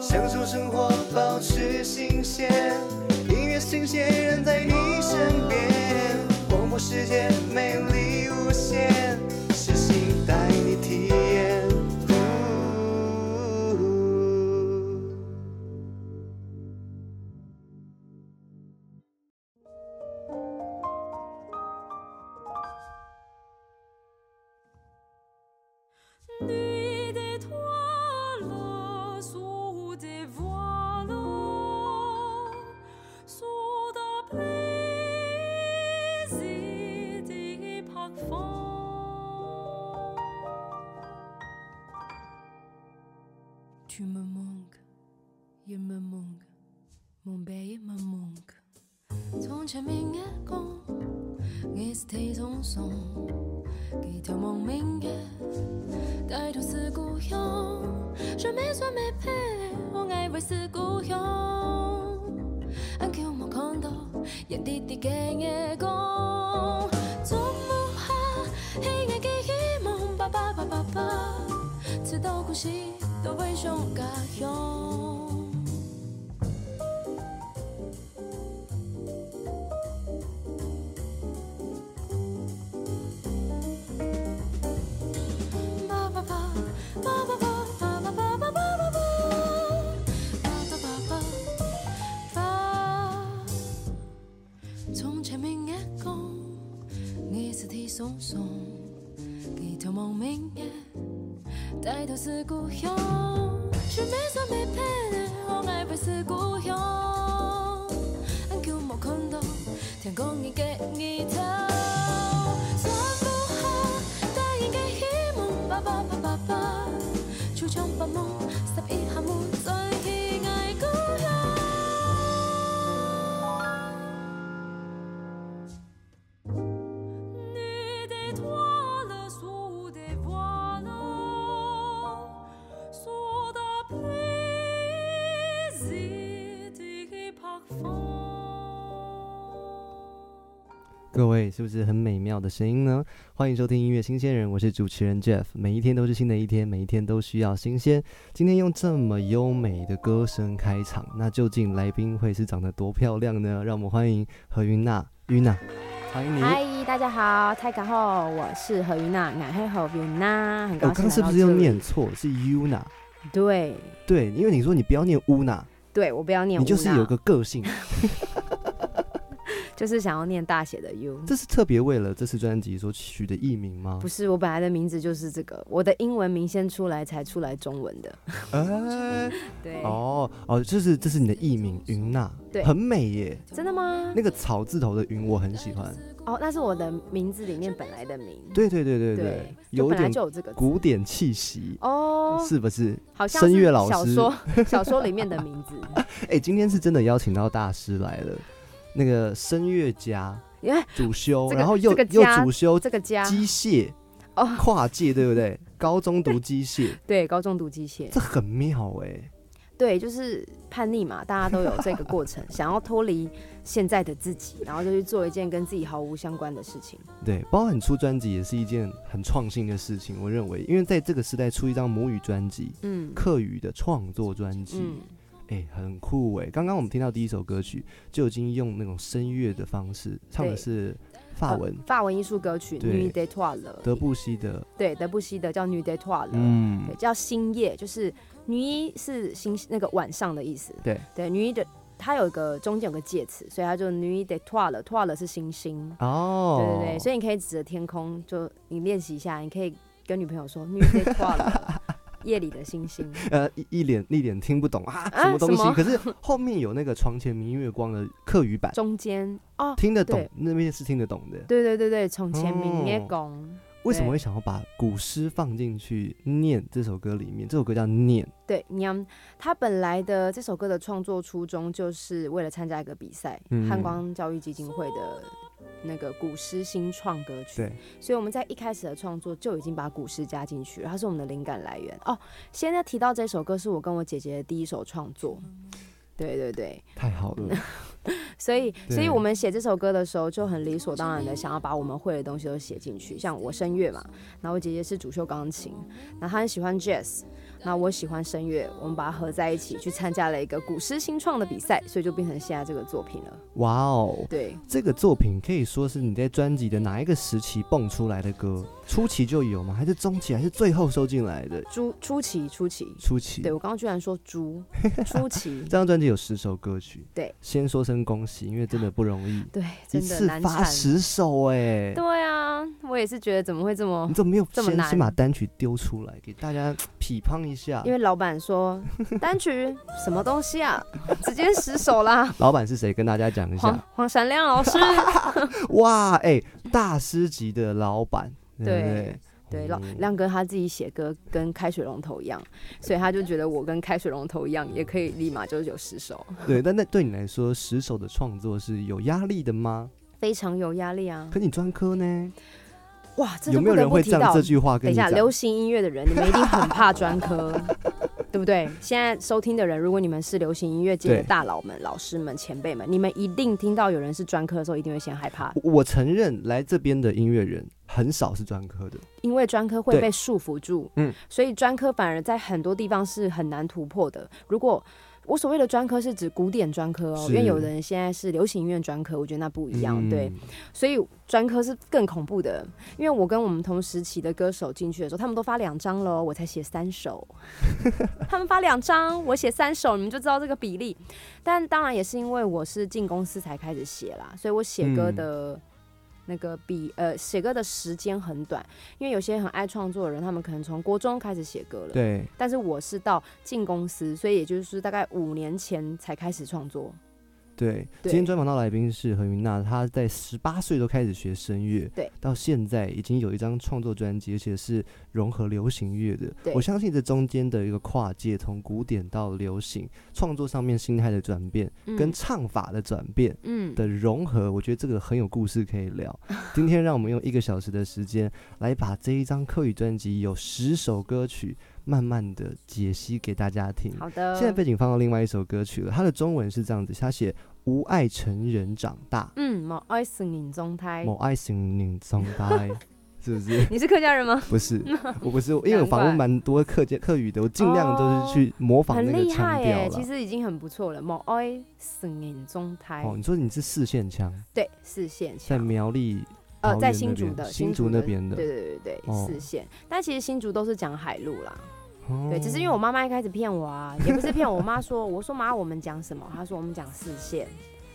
享受生活，保持新鲜，音乐新鲜人在你身边，广播世界各位是不是很美妙的声音呢？欢迎收听音乐新鲜人，我是主持人 Jeff。每一天都是新的一天，每一天都需要新鲜。今天用这么优美的歌声开场，那究竟来宾会是长得多漂亮呢？让我们欢迎何云娜，云娜，欢迎你。嗨，大家好，大家好，我是何云娜，俺是何云娜，很我刚刚是不是又念错？是 Yuna？对对，因为你说你不要念乌娜，对，我不要念，你就是有个，个性。就是想要念大写的 U。这是特别为了这次专辑所取的艺名吗不？是，我本来的名字就是这个，我的英文名先出来才出来中文的。哎，对，哦哦，就是这是你的艺名云娜，对很美耶。真的吗？那个草字头的云我很喜欢。哦，那是我的名字里面本来的名。对对对对对对，，就本来有点就有这个古典气息，哦，是不是？好像声乐老师小说小说里面的名字。哎、今天是真的邀请到大师来了，那个声乐家耶，主修，然后又、又主修这个家。机械，哦，跨界对不对？高中读机械，对，高中读机械。这很妙哎、对，就是叛逆嘛，大家都有这个过程，想要脱离现在的自己，然后就去做一件跟自己毫无相关的事情。对，包含出专辑也是一件很创新的事情，我认为，因为在这个时代出一张母语专辑，嗯。客语的创作专辑，嗯，哎、很酷哎！刚刚我们听到第一首歌曲，就已经用那种声乐的方式唱的是法文，呃法文艺术歌曲《对 Nuit des Toiles》，德布西的，对，德布西的叫《Toiles》，嗯对，，叫星夜，就是女一是星那个晚上的意思。对对，女一的它有一个中间有个介词，所以它就 Nuit des Toiles，Toiles 是星星。哦，对对对，所以你可以指着天空，就你练习一下，你可以跟女朋友说 Nuit des Toiles，夜里的星星。呃一一脸一脸听不懂啊，啊什么东西？可是后面有那个床前明月光的课语版，中间哦，听得懂，那边是听得懂的。对对对对，从前明月哦宫。为什么会想要把古诗放进去念这首歌里面？这首歌叫《念》，对，娘，他本来的这首歌的创作初衷就是为了参加一个比赛，嗯汉光教育基金会的那个古诗新创歌曲，对，所以我们在一开始的创作就已经把古诗加进去了，它是我们的灵感来源哦。现在提到这首歌是我跟我姐姐的第一首创作，对对对，太好了。所以，所以我们写这首歌的时候就很理所当然的想要把我们会的东西都写进去，像我声乐嘛，然后我姐姐是主修钢琴，然后她很喜欢 jazz。那我喜欢声乐我们把它合在一起去参加了一个古诗新创的比赛所以就变成现在这个作品了。哇哦对。这个作品可以说是你在专辑的哪一个时期蹦出来的歌？初期就有吗？还是中期？还是最后收进来的？初初期，初期，初期。对我刚刚居然说“猪 ”，初期。这张专辑有十首歌曲。对，先说声恭喜，因为真的不容易。对，真的一次发十首哎、对啊，我也是觉得怎么会这么？你怎么没有这么难？先把单曲丢出来给大家 批判一下。因为老板说 单曲什么东西啊，直接十首啦。老板是谁？跟大家讲一下，黄闪亮老师。哇，哎、大师级的老板。对对，亮哥他自己写歌跟开水龙头一样，所以他就觉得我跟开水龙头一样，也可以立马就是有十首。对，但那对你来说，十首的创作是有压力的吗？非常有压力啊！可你专科呢？哇，有没有人会讲这句话？等一下，流行音乐的人，你们一定很怕专科，对不对？现在收听的人，如果你们是流行音乐界的大佬们、老师们、前辈们，你们一定听到有人是专科的时候，一定会先害怕。我承认，来这边的音乐人。很少是专科的。因为专科会被束缚住嗯。所以专科反而在很多地方是很难突破的。如果我所谓的专科是指古典专科哦因为有人现在是流行音乐专科我觉得那不一样对。所以专科是更恐怖的因为我跟我们同时期的歌手进去的时候他们都发两张喽我才写三首。他们发两张我写三首你们就知道这个比例。但当然也是因为我是进公司才开始写啦所以我写歌的那个比呃写歌的时间很短，因为有些很爱创作的人，他们可能从国中开始写歌了。对，但是我是到进公司，所以也就是大概五年前才开始创作。对，今天专访到来宾是何云娜。她在十八岁都开始学声乐，对，到现在已经有一张创作专辑，而且是融合流行乐的。我相信这中间的一个跨界，从古典到流行创作，上面心态的转变跟唱法的转变的融合，我觉得这个很有故事可以聊。今天让我们用一个小时的时间来把这一张科语专辑有十首歌曲。慢慢的解析给大家听。好的。现在背景放到另外一首歌曲了它的中文是这样子他写无爱成人长大。嗯某爱成人中胎。某爱成人中胎 是不是？你是客家人吗？不是 我不是因为我访问蛮多客家客语的我尽量都是去模仿那个腔调其实已经很不错了某爱成人中胎。哦你说你是四线腔？对四线腔。在苗栗呃在新竹的新竹那边的。对对对对四线。但其实新竹都是讲海陆啦。对，只是因为我妈妈一开始骗我啊，也不是骗我妈说，我说妈，我们讲什么？她说我们讲视线，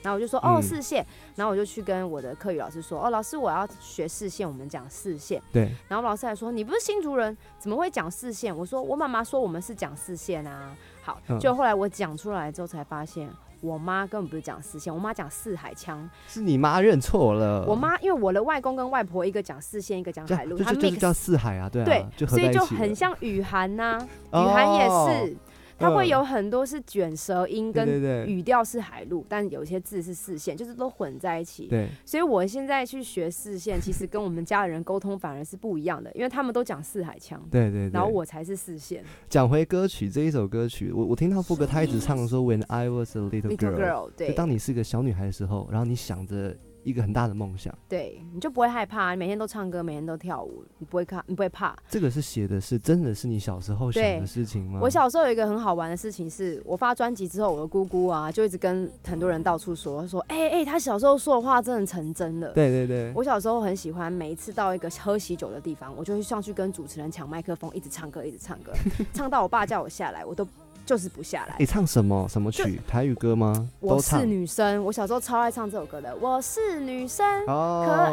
然后我就说哦，视线，然后我就去跟我的课语老师说，哦，老师我要学视线，我们讲视线。对，然后老师还说你不是新竹人，怎么会讲视线？我说我妈妈说我们是讲视线啊。好，就后来我讲出来之后才发现。我妈根本不是讲四线，我妈讲四海腔，是你妈认错了。我妈因为我的外公跟外婆一个讲四线，一个讲海陆，他就叫四海啊，对，对，所以就很像雨涵呐，雨涵也是。它会有很多是卷舌音，跟语调是海陆，但有些字是四线，就是都混在一起。对，所以我现在去学四线，其实跟我们家里人沟通反而是不一样的，因为他们都讲四海腔。对对，然后我才是四线。讲回歌曲这一首歌曲，我我听到副歌，他一直唱说 When I was a little girl，就当你是个小女孩的时候，然后你想着。一个很大的梦想。对你就不会害怕你每天都唱歌每天都跳舞你不会看你不会怕。这个是写的是真的是你小时候写的事情吗？我小时候有一个很好玩的事情是我发专辑之后我的姑姑啊就一直跟很多人到处说说哎哎她小时候说的话真的成真了对对对。我小时候很喜欢每一次到一个喝喜酒的地方我就会上去跟主持人抢麦克风一直唱歌一直唱歌。唱到我爸叫我下来我都就是不下来。你唱什么？什么曲？台语歌吗？我是女生我小时候超爱唱这首歌的我是女生可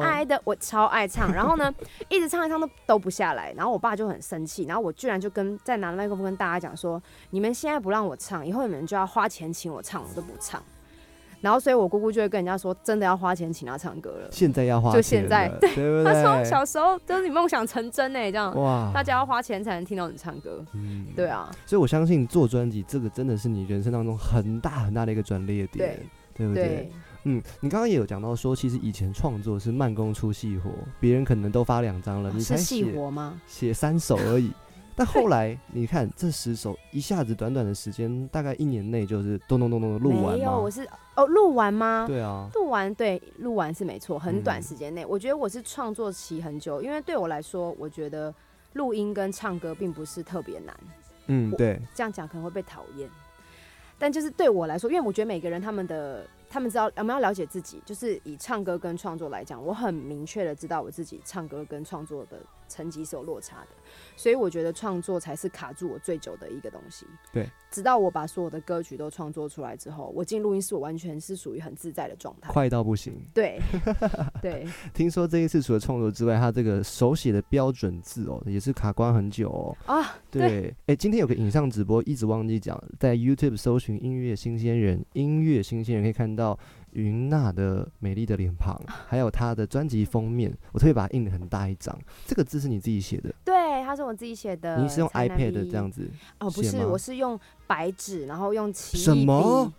爱的我超爱唱。然后呢 一直唱一唱都都不下来然后我爸就很生气然后我居然就跟在拿麦克风跟大家讲说你们现在不让我唱以后你们就要花钱请我唱我都不唱。然后，所以我姑姑就会跟人家说，真的要花钱请他唱歌了。现在要花，就现在。对，他说小时候就是你梦想成真呢，这样哇，大家要花钱才能听到你唱歌。嗯，对啊。所以我相信做专辑这个真的是你人生当中很大很大的一个转捩点，对不对？嗯，你刚刚也有讲到说，其实以前创作是慢工出细活，别人可能都发两张了，你是细活吗？写三首而已。但后来你看这十首一下子短短的时间，大概一年内就是咚咚咚咚的录完没有，我？是哦录完吗？对啊，录完对，录完是没错，很短嗯时间内。我觉得我是创作期很久，因为对我来说，我觉得录音跟唱歌并不是特别难。嗯，对，这样讲可能会被讨厌，但就是对我来说，因为我觉得每个人他们的他们知道我们要了解自己，就是以唱歌跟创作来讲，我很明确的知道我自己唱歌跟创作的成绩是有落差的，所以我觉得创作才是卡住我最久的一个东西。对，直到我把所有的歌曲都创作出来之后，我进录音室，我完全是属于很自在的状态。快到不行。对，对，听说这一次除了创作之外，他这个手写的标准字哦，也是卡关很久哦。啊，对，哎、今天有个影像直播，一直忘记讲，在 YouTube 搜寻“音乐新鲜人”，音乐新鲜人可以看到云娜的美丽的脸庞，还有她的专辑封面，我特别把它印的很大一张。这个字是你自己写的，对，它是我自己写的。你是用 iPad 这样子？哦，不是，我是用白纸，然后用奇什么笔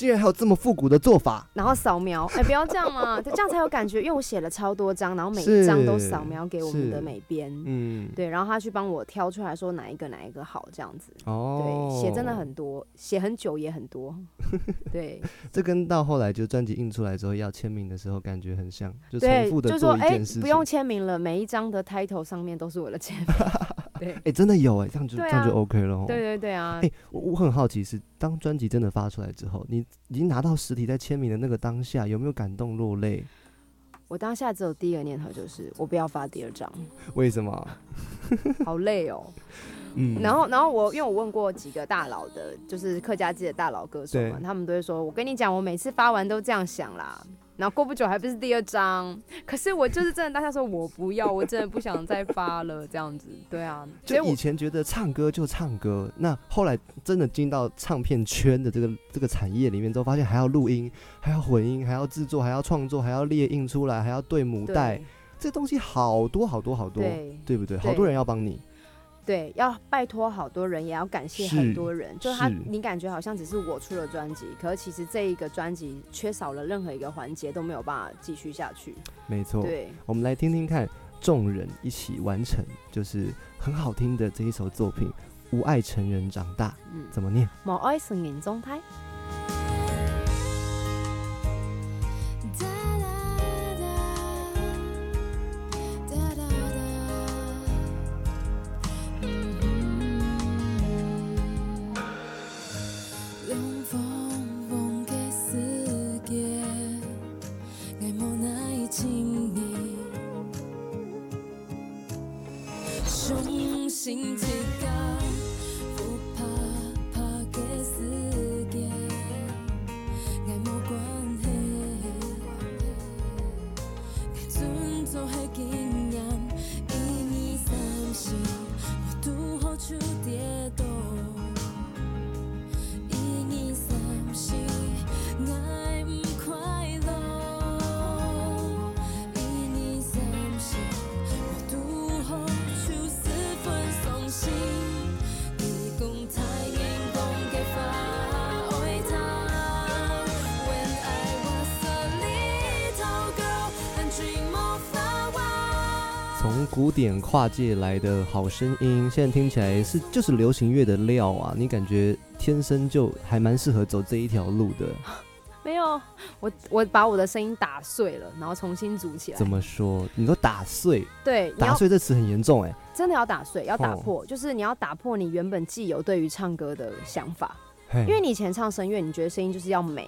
竟然还有这么复古的做法？然后扫描，哎、不要这样嘛，这样才有感觉。因为我写了超多张，然后每一张都扫描给我们的是美编，嗯，对，然后他去帮我挑出来说哪一个哪一个好，这样子。哦，对，写真的很多，写很久也很多。对这跟到后来就专辑印出来之后要签名的时候感觉很像，就重对，复的就说哎、做一件事情。不用签名了，每一张的 title 上面都是我的签名。对，哎、真的有哎、这样就、对这样就啊 OK 了哦。对对对啊哎、，我我很好奇是，当专辑真的发出来之后，你已经拿到实体在签名的那个当下，有没有感动落泪？我当下只有第一个念头就是我不要发第二张，为什么？好累哦。嗯，然后，然后我因为我问过几个大佬的，就是客家界的大佬歌手嘛，他们都会说，我跟你讲，我每次发完都这样想啦。然后过不久还不是第二张，可是我就是真的当下说我不要，我真的不想再发了，这样子，对啊，就以前觉得唱歌就唱歌，那后来真的进到唱片圈的这个这个产业里面之后，发现还要录音，还要混音，还要制作，还要创作，还要列印出来，还要对母带，这东西好多好多好多，对对不？对好多人要帮你，对，要拜托好多人，也要感谢很多人。就他，你感觉好像只是我出了专辑，可是其实这一个专辑缺少了任何一个环节都没有办法继续下去。没错。对，我们来听听看，众人一起完成，就是很好听的这一首作品《无爱成人长大》，嗯，怎么念？冇爱成年状态。典跨界来的好声音，现在听起来是就是流行乐的料啊！你感觉天生就还蛮适合走这一条路的。没有，我我把我的声音打碎了，然后重新组起来。怎么说？你说打碎，对，打碎这词很严重哎、真的要打碎，要打哦破，就是你要打破你原本既有对于唱歌的想法，因为你以前唱声乐，你觉得声音就是要美，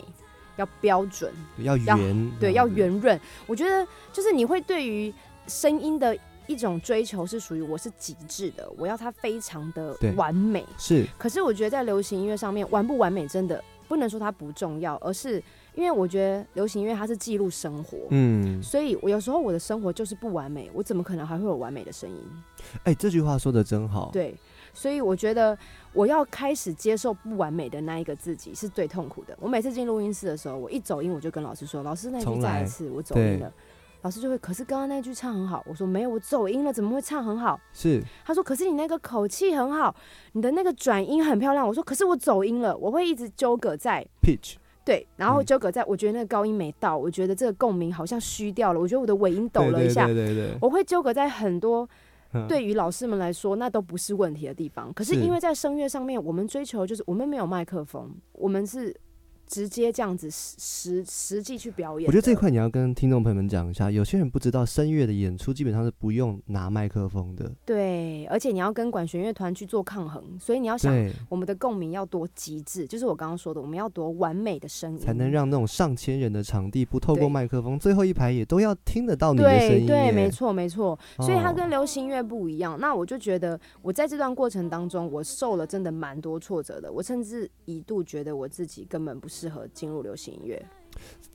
要标准，要要圆，对，要。圆润。我觉得就是你会对于声音的一种追求是属于我是极致的，我要它非常的完美。是可是我觉得在流行音乐上面，完不完美真的不能说它不重要，而是因为我觉得流行音乐它是记录生活。嗯，所以，我有时候我的生活就是不完美，我怎么可能还会有完美的声音？哎、这句话说的真好。对，所以我觉得我要开始接受不完美的那一个自己是最痛苦的。我每次进录音室的时候，我一走音我就跟老师说：“老师，那一句再来一次，我走对音了。”老师就会，可是刚刚那句唱很好。我说没有，我走音了，怎么会唱很好？是他说，可是你那个口气很好，你的那个转音很漂亮。我说，可是我走音了，我会一直纠葛在 pitch，对，然后嗯纠葛在，我觉得那个高音没到，我觉得这个共鸣好像虚掉了，我觉得我的尾音抖了一下，对对对对，我会纠葛在很多嗯对于老师们来说，那都不是问题的地方。可是是因为在声乐上面，我们追求就是我们没有麦克风，我们是直接这样子实实实际去表演。我觉得这一块你要跟听众朋友们讲一下，有些人不知道声乐的演出基本上是不用拿麦克风的，对，而且你要跟管弦乐团去做抗衡，所以你要想，我们的共鸣要多极致，就是我刚刚说的，我们要多完美的声音，才能让那种上千人的场地不透过麦克风，最后一排也都要听得到你的声音对对，没错没错，所以它哦跟流行乐不一样。那我就觉得，我在这段过程当中，我受了真的蛮多挫折的。我甚至一度觉得我自己根本不适合进入流行音乐。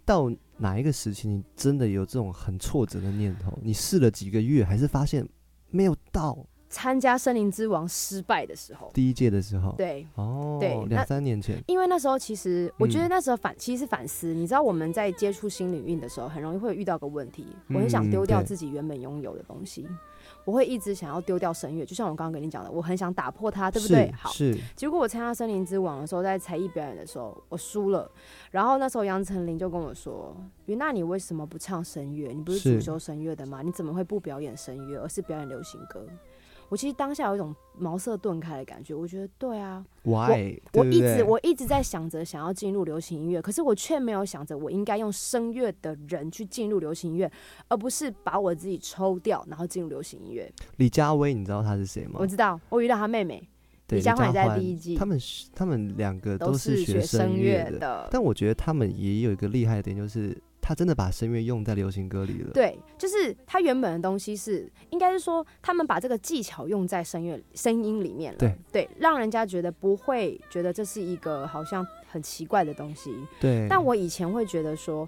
到哪一个时期，你真的有这种很挫折的念头？你试了几个月，还是发现没有到？参加《森林之王》失败的时候，第一届的时候？，对，哦，对两三年前，因为那时候其实我觉得嗯。那时候反、其实是反思，你知道我们在接触新领域的时候，很容易会遇到个问题，我很想嗯丢掉自己原本拥有的东西，我会一直想要丢掉声乐，就像我刚刚跟你讲的，我很想打破它，对不对？好，是，结果我参加森林之王的时候，在才艺表演的时候，我输了。然后那时候杨丞琳就跟我说：“云娜，你为什么不唱声乐？你不是是主修声乐的吗？你怎么会不表演声乐，而是表演流行歌？”我其实当下有一种茅塞顿开的感觉，我觉得对啊，why？我一直我一直在想着想要进入流行音乐，可是我却没有想着我应该用声乐的人去进入流行音乐，而不是把我自己抽掉，然后进入流行音乐。李佳薇，你知道她是谁吗我？知道，我遇到她妹妹，李佳欢也在第一季他们是他们两个都是学声的，乐的。但我觉得他们也有一个厉害的点，就是他真的把声乐用在流行歌里了。对，就是他原本的东西是，应该是说他们把这个技巧用在声乐声音里面了，对让人家觉得不会觉得这是一个好像很奇怪的东西。对，但我以前会觉得说，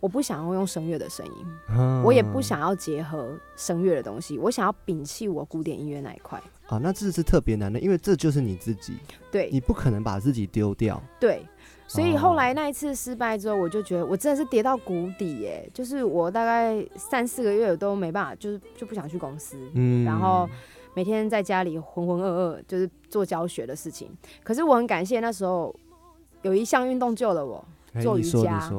我不想要用声乐的声音，啊我也不想要结合声乐的东西，我想要摒弃我古典音乐那一块。啊，那这是特别难的，因为这就是你自己，对你不可能把自己丢掉。对，所以后哦。来那一次失败之后，我就觉得我真的是跌到谷底耶，就是我大概三四个月都没办法，就是就不想去公司，嗯，然后每天在家里浑浑噩噩，就是做教学的事情。可是我很感谢那时候有一项运动救了我，做瑜伽，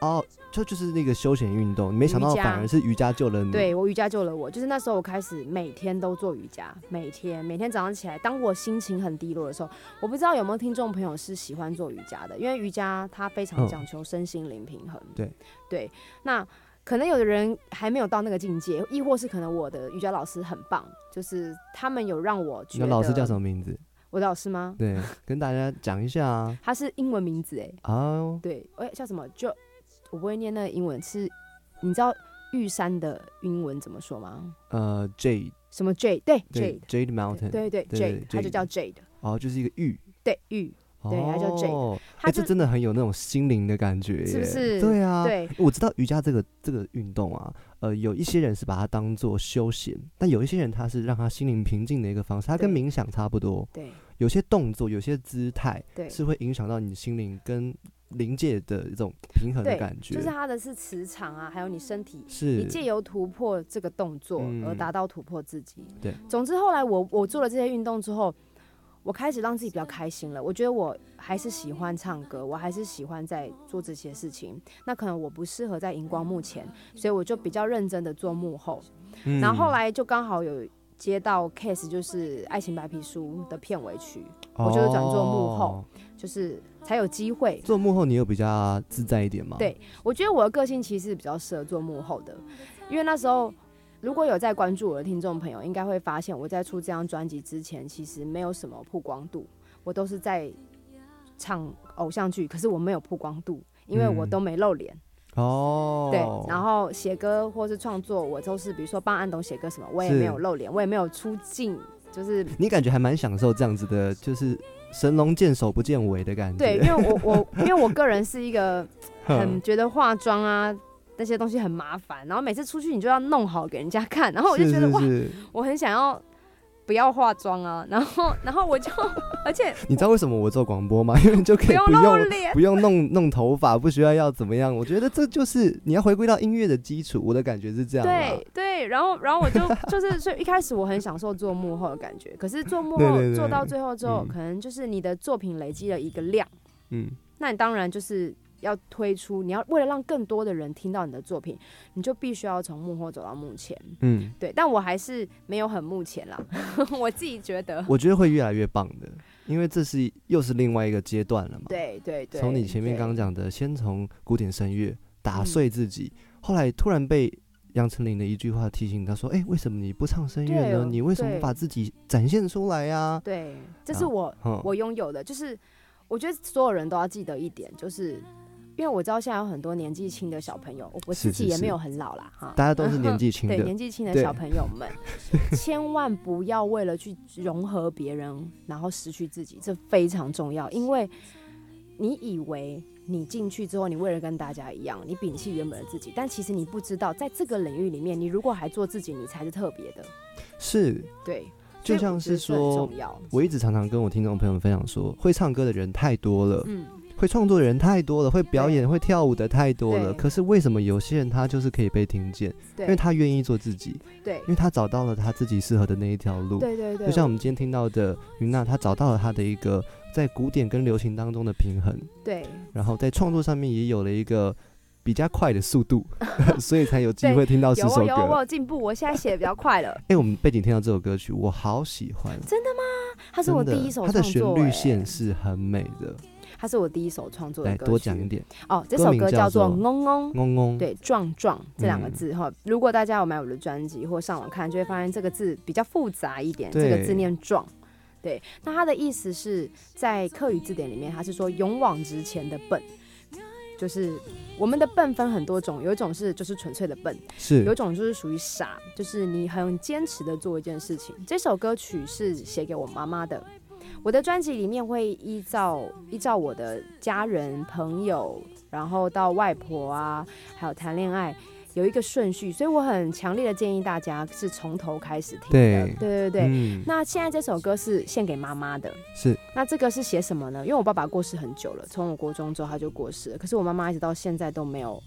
哦，就就是那个休闲运动，没想到反而是瑜伽救了你。对我瑜伽救了我。就是那时候我开始每天都做瑜伽，每天每天早上起来，当我心情很低落的时候，我不知道有没有听众朋友是喜欢做瑜伽的，因为瑜伽它非常嗯讲求身心灵平衡。对对，那。可能有的人还没有到那个境界，亦或是可能我的瑜伽老师很棒，就是他们有让我觉得。你老师叫什么名字？我的老师吗？对，跟大家讲一下啊。他是英文名字哎，哦，对，哎、叫什么？就我不会念那个英文，是你知道玉山的英文怎么说吗？呃，Jade，什么 Jade？对对 Jade，，Jade Mountain，对对对 Jade，它就叫 Jade，哦，就是一个玉。对玉，对它叫 Jade 哦，它就哎这真的很有那种心灵的感觉，是不是对啊，对我知道瑜伽这个这个运动啊，呃，有一些人是把它当做休闲，但有一些人他是让他心灵平静的一个方式，它跟冥想差不多。对有些动作、有些姿态对是会影响到你心灵跟灵界的一种平衡的感觉。就是它的是磁场啊，还有你身体。是你借由突破这个动作嗯而达到突破自己。对，总之后来我我做了这些运动之后，我开始让自己比较开心了。我觉得我还是喜欢唱歌，我还是喜欢在做这些事情。那可能我不适合在荧光幕前，所以我就比较认真的做幕后。嗯然后后来就刚好有接到 case，就是《爱情白皮书》的片尾曲，我就是转做幕后哦就是才有机会。做幕后，你有比较自在一点吗？对我觉得我的个性其实比较适合做幕后的，因为那时候如果有在关注我的听众朋友，应该会发现我在出这张专辑之前，其实没有什么曝光度，我都是在唱偶像剧，可是我没有曝光度，因为我嗯都没露脸。哦，对，然后写歌或是创作，我都是比如说帮安东写歌什么，我也没有露脸，我也没有出镜，就是你感觉还蛮享受这样子的，就是神龙见首不见尾的感觉。对，因为我我 因为我个人是一个 很觉得化妆啊那些东西很麻烦，然后每次出去你就要弄好给人家看，然后我就觉得哇，我很想要不要化妆啊，然后然后我就 而且你知道为什么我做广播吗？因为你就可以不用不用脸，不用弄弄头发，不需要要怎么样。我觉得这就是你要回归到音乐的基础。我的感觉是这样啦。对对，然后然后我就就是所以一开始我很享受做幕后的感觉，可是做幕后做到最后之后，嗯可能就是你的作品累积了一个量，嗯，那你当然就是要推出，你要为了让更多的人听到你的作品，你就必须要从幕后走到幕前。嗯，对，但我还是没有很幕前啦，我自己觉得。我觉得会越来越棒的，因为这是又是另外一个阶段了嘛。对对对，从你前面刚刚讲的，先从古典声乐打嗯碎自己，后来突然被杨丞琳的一句话提醒他说：“哎、为什么你不唱声乐呢？你为什么不把自己展现出来呀、对，这是啊我嗯我拥有的，就是我觉得所有人都要记得一点，就是因为我知道现在有很多年纪轻的小朋友，我自己也没有很老啦哈。大家都是年纪轻 对，年纪轻的小朋友们，千万不要为了去融合别人，然后失去自己，这非常重要。因为你以为你进去之后，你为了跟大家一样，你摒弃原本的自己，但其实你不知道，在这个领域里面，你如果还做自己，你才是特别的。是对，就像是说。我一直常常跟我听众朋友们分享说，会唱歌的人太多了，嗯，会创作的人太多了，会表演、会跳舞的太多了。可是为什么有些人他就是可以被听见？因为他愿意做自己，对因为他找到了他自己适合的那一条路。对对对，就像我们今天听到的云娜，她找到了她的一个在古典跟流行当中的平衡，对然后在创作上面也有了一个比较快的速度，所以才有机会听到这首有哦有哦，我。有进步，我现在写的比较快了。哎、我们背景听到这首歌曲，我好喜欢，真的吗它是我第一首它的旋律线，是很美的。它是我第一首创作的歌曲。多讲一点，哦，这首歌叫做做《嗡嗡》。嗡嗡，对，壮壮这两个嗯字哈、如果大家有买我的专辑或上网看，就会发现这个字比较复杂一点，这个字念壮。对，那它的意思是在课语字典里面，它是说勇往直前的笨，就是我们的笨分很多种，有一种是就是纯粹的笨，是有一种就是属于傻，就是你很坚持的做一件事情。这首歌曲是写给我妈妈的。我的专辑里面会依照依照我的家人、朋友，然后到外婆啊，还有谈恋爱，有一个顺序，所以我很强烈的建议大家是从头开始听的。对对对对。嗯，那现在这首歌是献给妈妈的，是那这个是写什么呢？因为我爸爸过世很久了，从我国中之后他就过世了，可是我妈妈一直到现在都没有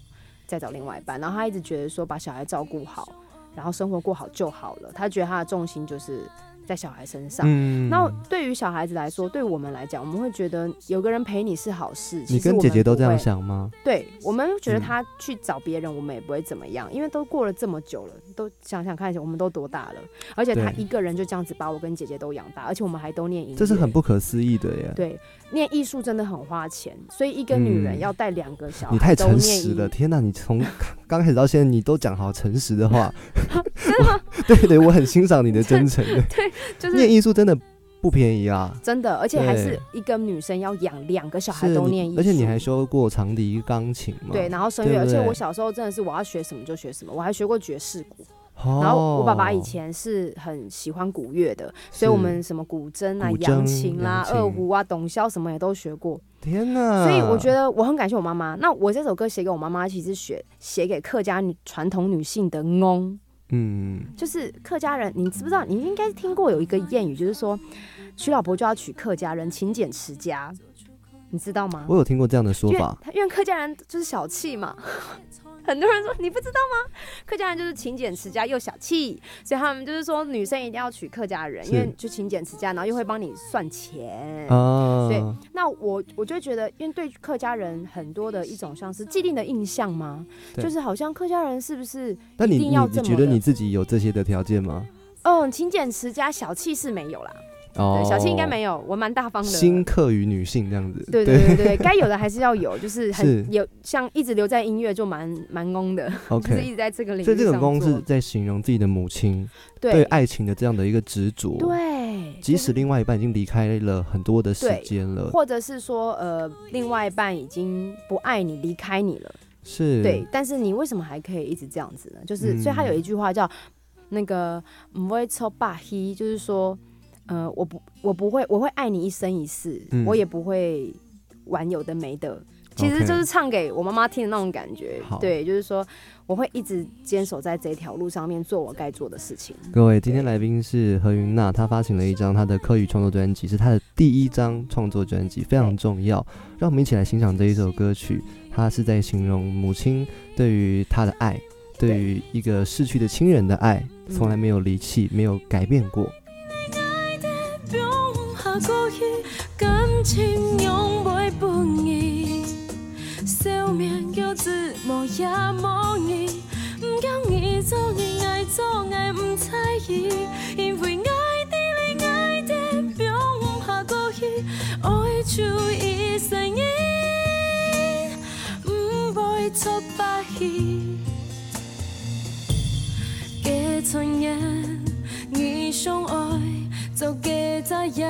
再找另外一半，然后她一直觉得说把小孩照顾好，然后生活过好就好了，她觉得她的重心就是在小孩身上。嗯那对于小孩子来说，对我们来讲，我们会觉得有个人陪你是好事。你跟姐姐都这样？想吗？对，我们觉得嗯他去找别人，我们也不会怎么样，因为都过了这么久了，都想想看，我们都多大了，而且他一个人就这样子把我跟姐姐都养大，而且我们还都念音乐，这是很不可思议的耶。对，念艺术真的很花钱，所以一个女人嗯要带两个小孩，你太诚实了，天哪！你从 刚开始到现在，你都讲好诚实的话，真的吗？对对，我很欣赏你的真诚。对就是念艺术真的不便宜啊，真的，而且还是一个女生要养两个小孩都念艺术，而且你还修过长笛、钢琴嘛？对，然后声乐，而且我小时候真的是我要学什么就学什么，我还学过爵士鼓，哦然后我爸爸以前是很喜欢古乐的，所以我们什么古筝啊、扬琴啦、扬琴二胡啊、董箫什么也都学过，天哪！所以我觉得我很感谢我妈妈。那我这首歌写给我妈妈，其实写写给客家女传统女性的翁。嗯，就是客家人，你知不知道？你应该听过有一个谚语，就是说娶老婆就要娶客家人，勤俭持家，你知道吗？我有听过这样的说法。因为客家人就是小气嘛，很多人说你不知道吗？客家人就是勤俭持家又小气，所以他们就是说女生一定要娶客家人，因为就勤俭持家，然后又会帮你算钱。啊，对那我我就觉得，因为对客家人很多的一种像是既定的印象嘛，就是好像客家人是不是那你一定要你你觉得你自己有这些的条件吗？嗯勤俭持家小气是没有啦，哦对，小气应该没有，我蛮大方的。新刻于女性这样子。对对对对，该有的还是要有，就是很是 有像一直留在音乐就蛮蛮功的，就是一，OK。直在这个领域所以这个功是在形容自己的母亲对对爱情的这样的一个执着。，对，即使另外一半已经离开了很多的时对间了，或者是说呃，另外一半已经不爱你，离开你了，是，对，但是你为什么还可以一直这样子呢？就是、所以他有一句话叫那个就是说呃，我不我不会我会爱你一生一世，嗯我也不会玩有的没的。其实就是唱给我妈妈听的那种感觉好对，就是说我会一直坚守在这条路上面，做我该做的事情。各位，今天来宾是何云娜，她发行了一张她的课语创作专辑，是她的第一张创作专辑，非常重要。让我们一起来欣赏这一首歌曲，它是在形容母亲对于她的爱，对于一个逝去的亲人的爱，嗯从来没有离弃，没有改变过。过去，感情永袂分离。世笑面叫字无也无义，不讲伊做你爱做爱不在意，因为爱的你爱的并不下过去，爱就一生意，不会错把戏。假尊严，你相爱。做假责任，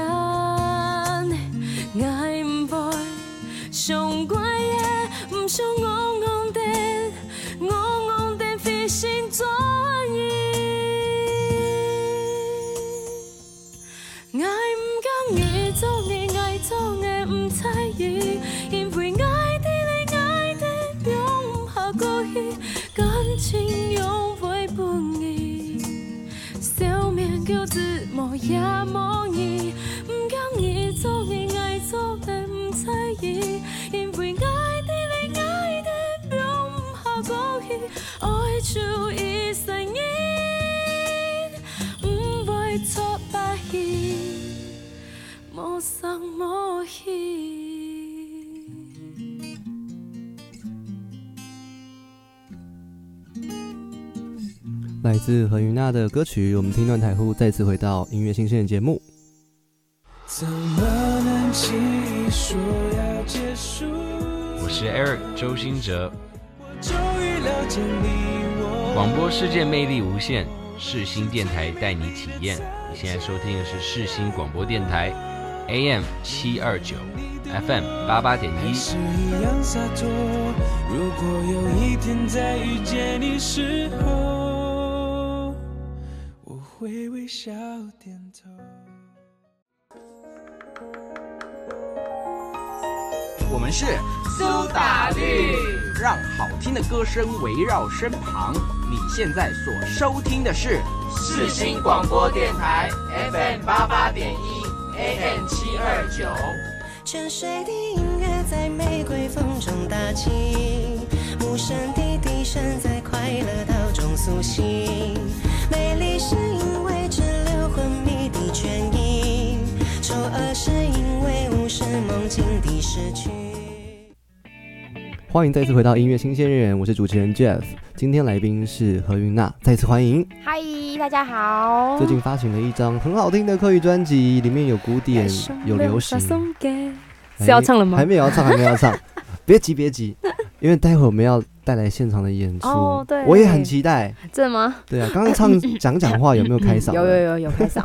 爱不会上怪的，不想我我的，我我的非心转移。也无义，不讲你做你爱做的不在意，因为爱的你爱的并不下过去，爱就自何云娜的歌曲，我们听段台呼再次回到音乐新鲜的节目。怎么能轻易说要结束？我是 Eric 周兴哲，我终于了解你我。广播世界魅力无限，世新电台带你体验。你现在收听的是世新广播电台，AM 七二九，FM 八八点一。是一样洒脱。如果有一天再遇见你时候，微笑点头。我们是苏打绿，让好听的歌声围绕身旁。你现在所收听的是世新广播电台 FM 八八点一 AM 七二九。泉水的音乐在玫瑰风中打起，无声的笛声在快乐岛中苏醒。美丽是因为昏迷的倦意，丑恶是因为无视梦境的失去。欢迎再次回到音乐新鲜人，我是主持人 Jeff。今天来宾是何云娜，再次欢迎。嗨，大家好。最近发行了一张很好听的客语专辑，里面有古典，有流行。是要唱了吗？还没有要唱，还没有要唱。别急，别急，因为待会我们要带来现场的演出，哦对我也很期待。真的吗？对啊，刚刚唱 讲讲话有没有开嗓？有有有有开嗓，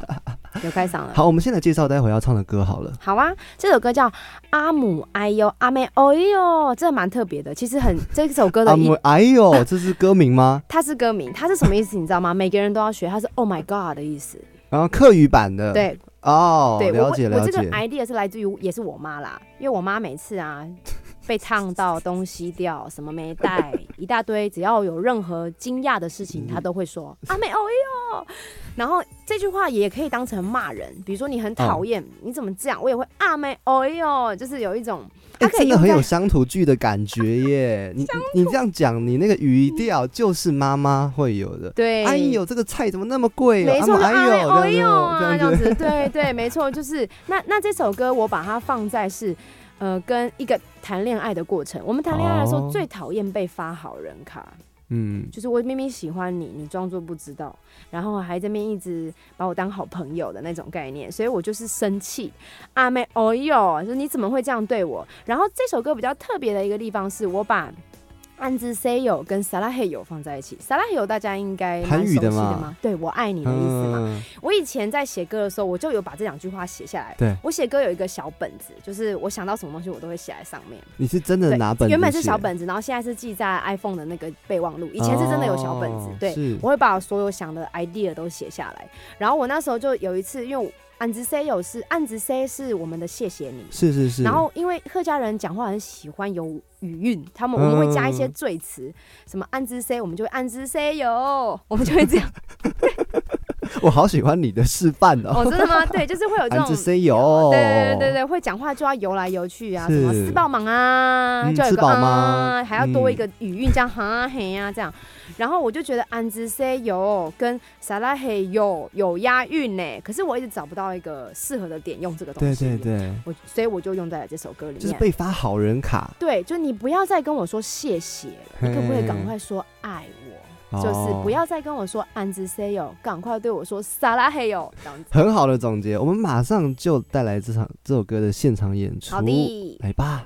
有开嗓了。好，我们现在介绍待会要唱的歌好了。好啊，这首歌叫《阿姆哎呦阿妹哦呦》，这蛮特别的。其实很这首歌的 意啊姆，哎呦，这是歌名吗？它是歌名，它是什么意思？你知道吗？每个人都要学，它是 Oh my God 的意思。然后客语版的，，对哦，对，了我解了解我这个。idea 是来自于也是我妈啦，因为我妈每次啊被烫到东西掉，什么没带，一大堆，只要有任何惊讶的事情，他都会说阿妹哦哟。然后这句话也可以当成骂人，比如说你很讨厌，你怎么这样，我也会阿妹哦哟，就是有一种，真的很有乡土剧的感觉耶！你你你这样讲，你那个语调就是妈妈会有的。对，哎呦，这个菜怎么那么贵、哦？没错，哎呦哎呦，哦这。样子，对对，没错，就是那那这首歌我把它放在是。呃，跟一个谈恋爱的过程，我们谈恋爱的时候哦最讨厌被发好人卡，嗯，就是我明明喜欢你，你装作不知道，然后还这边一直把我当好朋友的那种概念，所以我就是生气。阿妹，哦哟，说你怎么会这样对我？然后这首歌比较特别的一个地方是我把。安之 say 有跟撒拉嘿有放在一起，撒拉嘿有大家应该蛮韩语的吗？对我爱你的意思嘛。嗯，我以前在写歌的时候，我就有把这两句话写下来。对我写歌有一个小本子，就是我想到什么东西我都会写在上面。你是真的拿本子原本是小本子，然后现在是记在 iPhone 的那个备忘录。以前是真的有小本子，对我会把我所有想的 idea 都写下来。然后我那时候就有一次，因为我安之 say 有是安之 say 是我们的谢谢你。是是是。然后，因为客家人讲话很喜欢有语韵，他们我们会加一些嗯赘词，什么安之 say，我们就会安之 say 有，我们就会这样。我好喜欢你的示范哦。哦，真的吗？对，就是会有这种 say 有，对对对对，会讲话就要游来游去啊，什么是吃饱忙啊，嗯就有一个吃饱吗啊，还要多一嗯个语韵，这样哈嘿呀、这样。然后我就觉得安之 say 有跟撒拉嘿有有押韵呢，可是我一直找不到一个适合的点用这个东西。对对，我所以我就用在了这首歌里面。就是被发好人卡，对，就你不要再跟我说谢谢了，你可不可以赶快说爱我？就是哦不要再跟我说安之 say 有，赶快对我说撒拉嘿有这样子。很好的总结。我们马上就带来这场这首歌的现场演出，好的，来吧。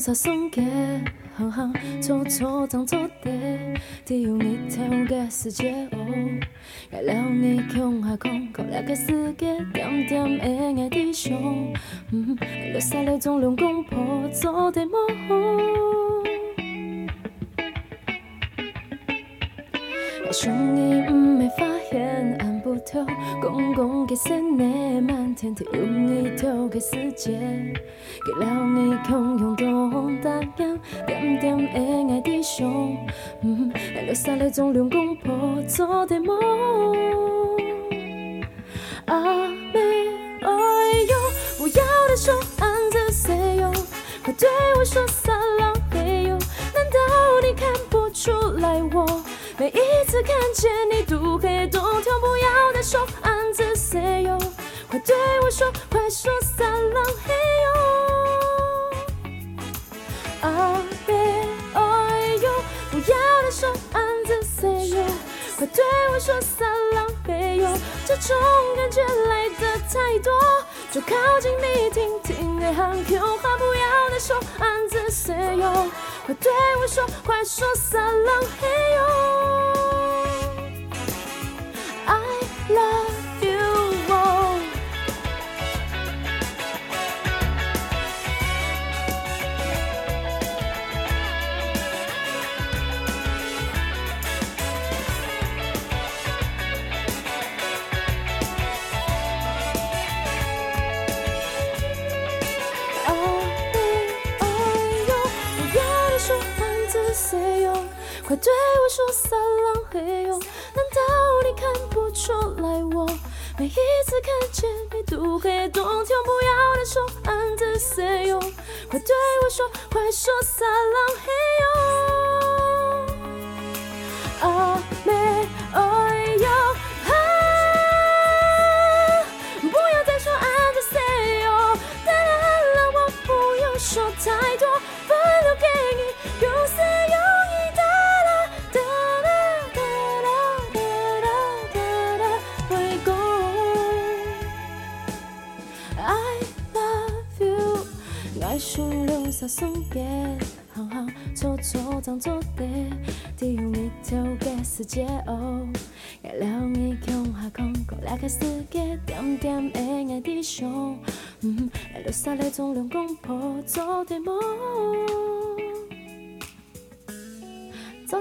送嘅，行行錯錯當作地，只有你跳嘅世界哦。原諒你窮下空，靠兩個世界，点点的愛的胸，嗯，留下了種兩公婆做的夢。我想你唔公公给三年满天的云你头给世界，给了你空空洞荡，点点的爱的胸，嗯，还留下来总两公婆做的梦。阿妹，哎呦，我要的手按着谁哟？快对我说撒浪嘿哟，难道你看不出来我？每一次看见你都黑動跳，不要的手按着誰喲，快对我说，快說撒浪嘿喲。啊別哎呦，不要的手按着誰喲，快对我說撒浪嘿喲，這種感覺來得太多，就靠近你聽聽內行 Q 话，不要的手按着誰喲，快对我说，快說撒浪嘿喲。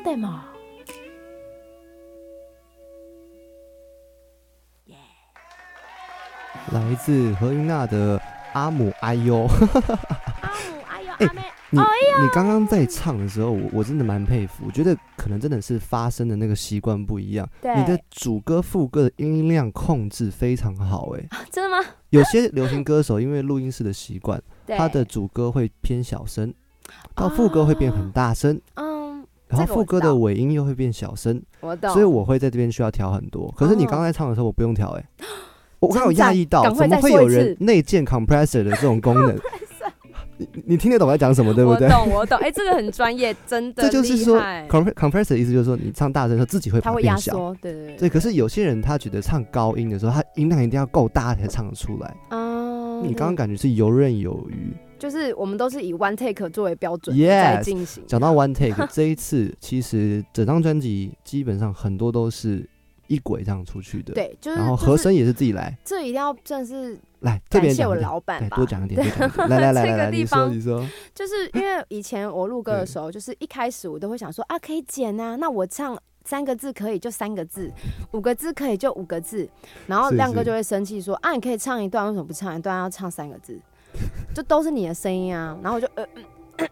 做的夢。来自何云娜的《阿姆哎呦》阿姆，哎呦，哎阿妹，你哎你刚刚在唱的时候，我我真的蛮佩服，我觉得可能真的是发声的那个习惯不一样。对。你的主歌副歌的音量控制非常好，哎，真的吗？有些流行歌手因为录音室的习惯，他的主歌会偏小声，到副歌会变很大声，嗯，然后副歌的尾音又会变小声，我懂，所以我会在这边需要调很多。可是你哦刚才唱的时候，我不用调，哎，我刚刚有称赞讶异到，怎么会有人内建 compressor 的这种功能？你你听得懂我在讲什么，对不对？我懂，我懂，哎，这个很专业，真的这就是说，compre compressor 的意思就是说，你唱大声的时候自己会变小。压缩，对对对，可是有些人他觉得唱高音的时候，他音量一定要够大才唱得出来。嗯，你刚刚感觉是游刃有余。就是我们都是以 one take 作为标准在进行。讲到 one take，这一次其实整张专辑基本上很多都是一轨这样出去的。，对，就是然后和声也是自己来，这一定要真的是来特别谢我边讲一点对，老板吧，多讲一点，多讲一点。来来来这来来，你说 个地方你说，就是因为以前我录歌的时候，就是一开始我都会想说啊，可以剪啊，那我唱三个字可以就三个字，五个字可以就五个字，然后亮哥就会生气说啊，你可以唱一段，为什么不唱一段要唱三个字？就都是你的声音啊，然后我就呃。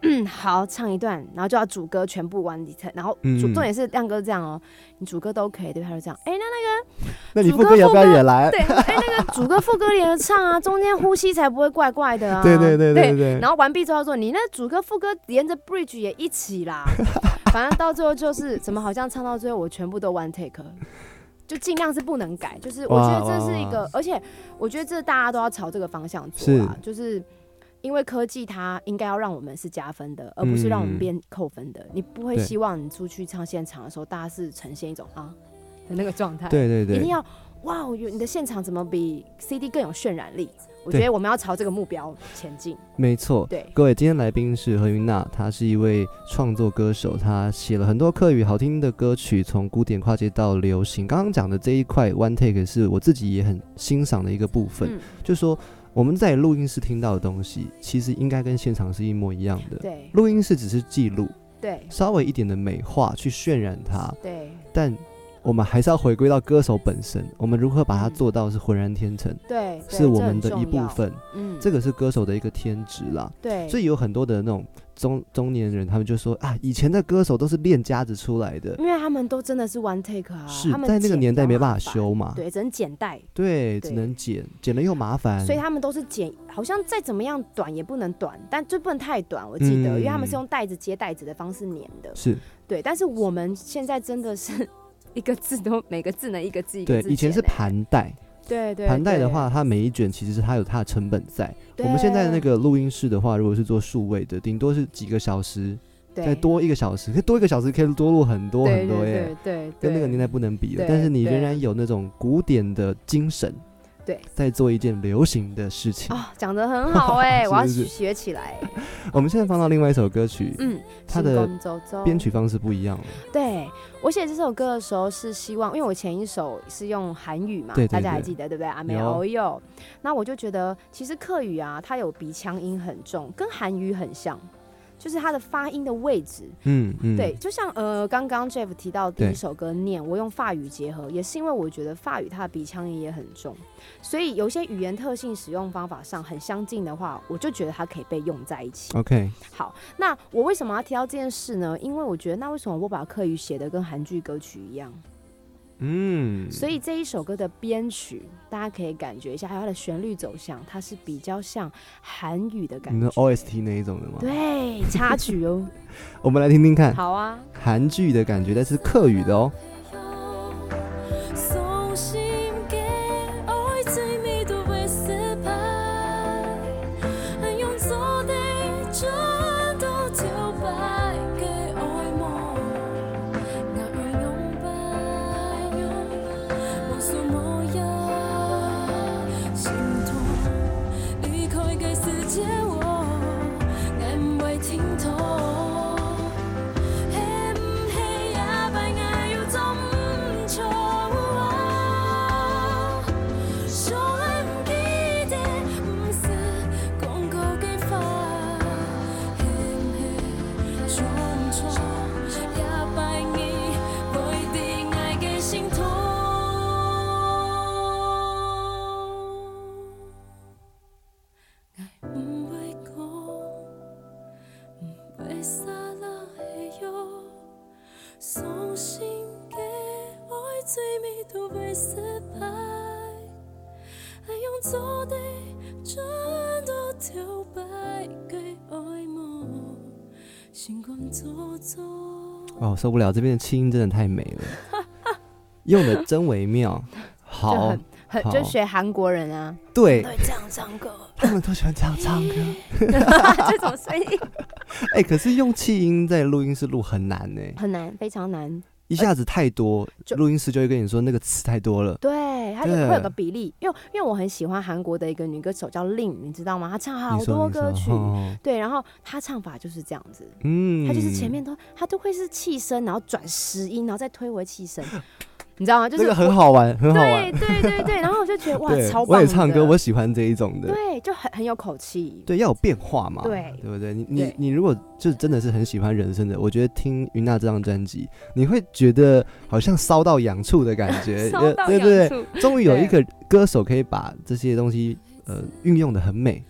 嗯 好，唱一段，然后就要主歌全部完成，然后主嗯重点是亮哥这样哦，你主歌都可以，对吧？他就这样，哎、那那个 主歌副歌要不要也来？对，哎、那个主歌副歌连着唱啊，中间呼吸才不会怪怪的啊。对对对对对然后完毕之后说，你那主歌副歌连着 bridge 也一起啦。反正到最后就是怎么好像唱到最后我全部都 one take，就尽量是不能改。就是我觉得这是一个，而且我觉得这大家都要朝这个方向做啦，就是。因为科技它应该要让我们是加分的，而不是让我们嗯变扣分的。你不会希望你出去唱现场的时候，大家是呈现一种啊的那个状态。对对对，一定要哇！我觉得你的现场怎么比 CD 更有渲染力？我觉得我们要朝这个目标前进。没错。对，各位，今天来宾是何云娜，她是一位创作歌手，她写了很多客语好听的歌曲，从古典跨界到流行。刚刚讲的这一块 one take 是我自己也很欣赏的一个部分，嗯，就说我们在录音室听到的东西，其实应该跟现场是一模一样的。对录音室只是记录，对稍微一点的美化去渲染它，对但我们还是要回归到歌手本身，我们如何把它嗯做到是浑然天成，对，对是我们的一。部分。嗯，这个是歌手的一个天职啦。对，所以有很多的那种中中年人，他们就说啊，以前的歌手都是练家子出来的，因为他们都真的是 one take 啊，是他们在那个年代没办法修嘛，对，只能剪带，对，只能剪，剪了又麻烦，所以他们都是剪，好像再怎么样短也不能短，但就不能太短。我记得，因为他们是嗯用带子接带子的方式粘的，是对。但是我们现在真的是一个字都每个字能一个字一个对，字以前是盘带，对对盘带的话，它每一卷其实是它有它的成本在。我对们现在那个录音室的话，如果是做数位的，顶多是几个小时，对。再多一个小时，可以多一个小时可以多录很多很多耶，对，对跟那个年代不能比了。但是你仍然有那种古典的精神，对，在做一件流行的事情。啊，讲得很好哎、我要学起来。我们现在放到另外一首歌曲，嗯，它的编曲方式不一样了。对我写这首歌的时候是希望，因为我前一首是用韩语嘛，大家还记得对不对？阿美有欧哟，那我就觉得其实客语啊，它有鼻腔音很重，跟韩语很像。就是它的发音的位置，嗯嗯，对，，就像呃，刚刚 Jeff 提到第一首歌念，我用法语结合，也是因为我觉得法语它的鼻腔音也很重，所以有些语言特性使用方法上很相近的话，我就觉得它可以被用在一起。OK，好，那我为什么要提到这件事呢？因为我觉得，那为什么我把课语写的跟韩剧歌曲一样？嗯，所以这一首歌的编曲，大家可以感觉一下，还有它的旋律走向，它是比较像韩语的感觉你的觉。OST 那一种的吗？，对，插曲哦。我们来听听看好啊，韩剧的感觉，但是客语的哦。受不了，这边的气音真的太美了，用的真微妙。就好很，很就学韩国人啊，对。对，这样唱歌，他们都喜欢这样唱歌。这种声音。哎、可是用气音在录音室录很难呢，很难，非常难。一下子太多，就录音师就会跟你说那个词太多了。对，它就对会有个比例，因为因为我很喜欢韩国的一个女歌手叫 Lin，，你知道吗？她唱好多歌曲，哦对，然后她唱法就是这样子，嗯，她就是前面都她都会是气声，然后转实音，然后再推回气声。你知道吗？就是这个很好玩，很好玩对。对对对，然后我就觉得 哇，超，棒我也唱歌，我喜欢这一种的。对，就很很有口气。对，要有变化嘛，对对不对？你你你如果就真的是很喜欢人生的，我觉得听云娜这张专辑，你会觉得好像烧到痒处的感觉，对对对，终于有一个歌手可以把这些东西呃运用的很美，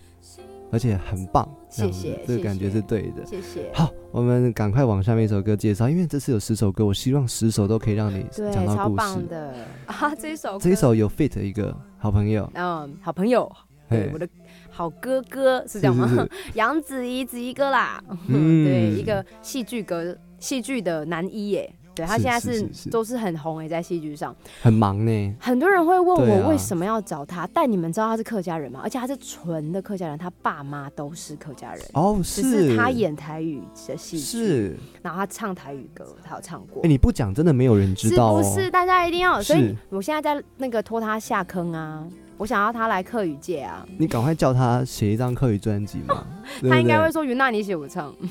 而且很棒，谢谢这个感觉是对的。谢谢。好，我们赶快往下面一首歌介绍，因为这次有十首歌，我希望十首都可以让你对，讲到超故事。棒的啊！这一首这一首有 fit 一个好朋友，嗯，好朋友，对我的好哥哥是这样吗？杨子怡子怡哥啦，嗯 对，一个戏剧哥戏剧的男一耶。对他现在是都是很红诶，在戏剧上，很忙呢。很多人会问我为什么要找他，但你们知道他是客家人吗？而且他是纯的客家人，他爸妈都是客家人，哦，只是他演台语的戏剧，是，然后他唱台语歌，他有唱过哎，。你不讲真的没有人知道哦。是不是？大家一定要，所以是我现在在那个拖他下坑啊，我想要他来客语界啊，你赶快叫他写一张客语专辑嘛，他应该会说云娜你写我唱。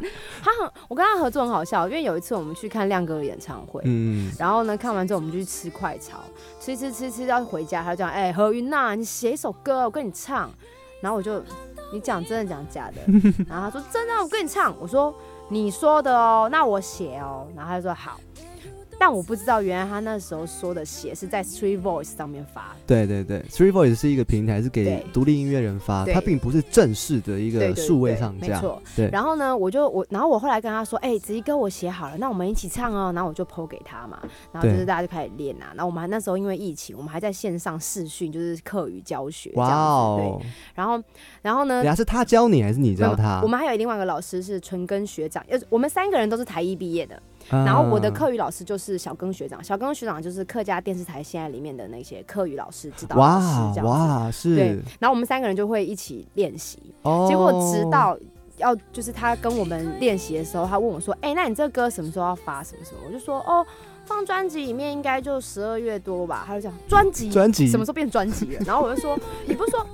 他很，我跟他合作很好笑，因为有一次我们去看亮哥的演唱会，嗯，然后呢看完之后我们就去吃快炒，吃吃吃吃到回家，他就讲，哎、何云娜，你写一首歌，我跟你唱。然后我就，你讲真的讲假的？然后他说真的，我跟你唱。我说你说的哦，那我写哦。然后他就说好。但我不知道，原来他那时候说的写是在 Street Voice 上面发，对对对，Three Voice 是一个平台，是给独立音乐人发，对它并不是正式的一个数位上架。没错。对，然后呢，我就我，然后我后来跟他说，哎、子怡哥，我写好了，那我们一起唱哦。然后我就 PO 给他嘛，然后就是大家就开始练啊。然后我们还那时候因为疫情，我们还在线上视讯，就是课余教学这哇样子。哦对，，然后然后呢人，家是他教你还是你教他？我们还有另外一个老师是纯根学长，呃，我们三个人都是台艺毕业的。啊然后我的课语老师就是小庚学长，小庚学长就是客家电视台现在里面的那些课语老师、指导老师哇这样子。哇对是，，然后我们三个人就会一起练习。哦结果直到要就是他跟我们练习的时候，他问我说：“哎、那你这个歌什么时候要发？什么什么？”我就说：“哦，放专辑里面应该就十二月多吧。”他就讲专辑 专辑什么时候变专辑了？然后我就说：“你不是说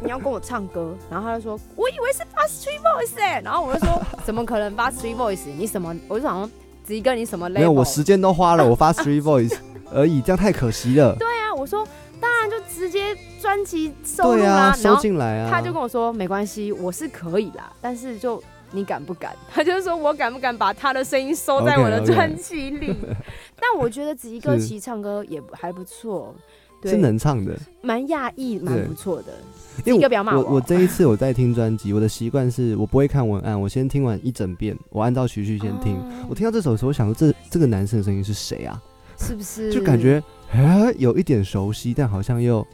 你要跟我唱歌？”然后他就说：“我以为是发 Three Voice 哎、然后我就说：“怎么可能发 Three Voice？你什么？”我就想说：“子怡哥，你什么 level？” 没有，我时间都花了，我发 Three Voice 而已，这样太可惜了。对啊，我说当然就直接专辑收录对啊，啦、收后进来啊。他就跟我说没关系，我是可以啦，但是就你敢不敢？他就是说我敢不敢把他的声音收在我的专辑里 但我觉得子怡哥其实唱歌也还不错，对是能唱的，蛮讶异，蛮不错的。因为我我我这一次我在听专辑，我的习惯是我不会看文案，我先听完一整遍，我按照曲序先听。哦我听到这首的时候，我想说这这个男生的声音是谁啊？是不是？就感觉哎有一点熟悉，但好像又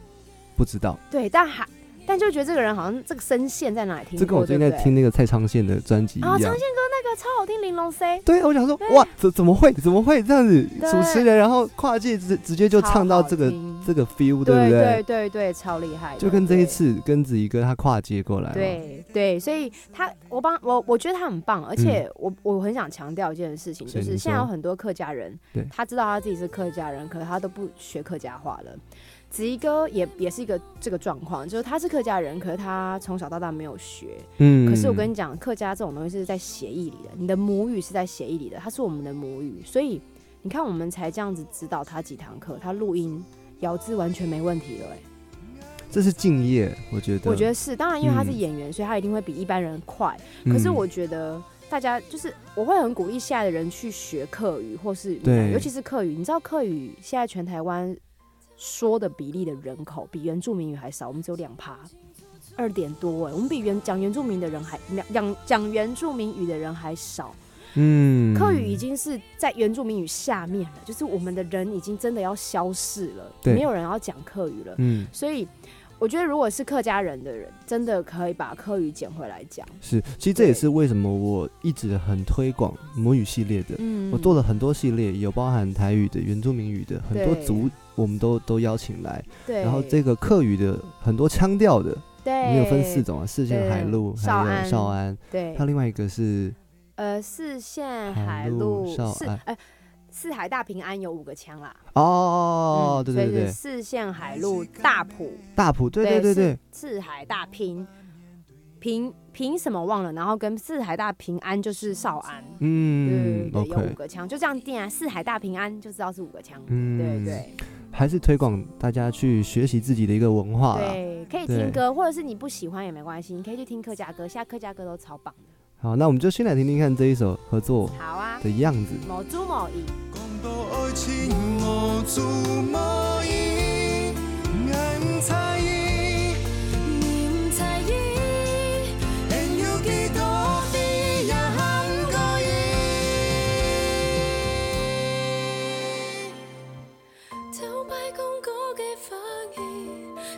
不知道。对，但还但就觉得这个人好像这个声线在哪里听过，这跟我最近在听那个蔡昌宪的专辑一啊，样长。线哥那个超好听，玲珑 C。对，我想说哇，怎怎么会怎么会这样子？主持人然后跨界直直接就唱到这个这个 feel，对对不对对对，超厉害。就跟这一次跟子怡哥他跨界过来了。对对，所以他我帮我我觉得他很棒，而且我、我很想强调一件事情，就是现在有很多客家人，他知道他自己是客家人，可是他都不学客家话了。子怡哥也也是一个这个状况，就是他是客家人，可是他从小到大没有学。嗯可是我跟你讲，客家这种东西是在协议里的，你的母语是在协议里的，它是我们的母语，所以你看我们才这样子指导他几堂课，他录音咬字完全没问题了、欸，这是敬业，我觉得。我觉得是，当然因为他是嗯演员，所以他一定会比一般人快。可是嗯我觉得大家就是我会很鼓励现在的人去学客语，或是对尤其是客语。你知道客语现在全台湾说的比例的人口比原住民语还少，我们只有两趴。二点多哎，我们比原讲原住民的人还两讲讲原住民语的人还少，嗯，客语已经是在原住民语下面了，就是我们的人已经真的要消逝了，对没有人要讲客语了。嗯所以我觉得，如果是客家人的人，真的可以把客语捡回来讲。是，其实这也是为什么我一直很推广母语系列的。嗯我做了很多系列，有包含台语的、原住民语的，很多对族我们都都邀请来。对，然后这个客语的很多腔调的，对。我们有分四种啊，四线海陆，还有少安。少安，对。还有，另外一个是呃，四线海海陆少安。呃四海大平安有五个腔啦。哦，对对对，四线海陆大埔，大埔，对对对对，四四海大平。平平什么忘了，然后跟四海大平安就是少安，嗯对对，有五个腔，就这样定啊，四海大平安就知道是五个腔，嗯。对对还是推广大家去学习自己的一个文化啦。对，可以对听歌，或者是你不喜欢也没关系，你可以去听客家歌，现在客家歌都超棒的。好，那我们就先来听听看这一首合作好啊，的样子。某猪某乙，讲到爱情无主无义，爱唔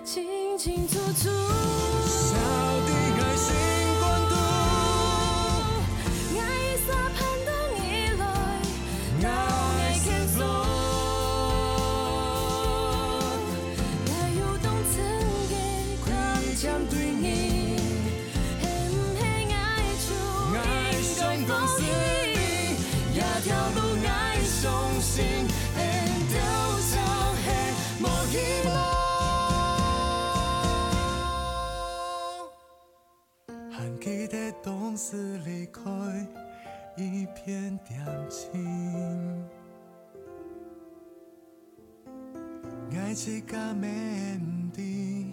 清清楚楚。记得当时离开一片恬静，爱情甲面对，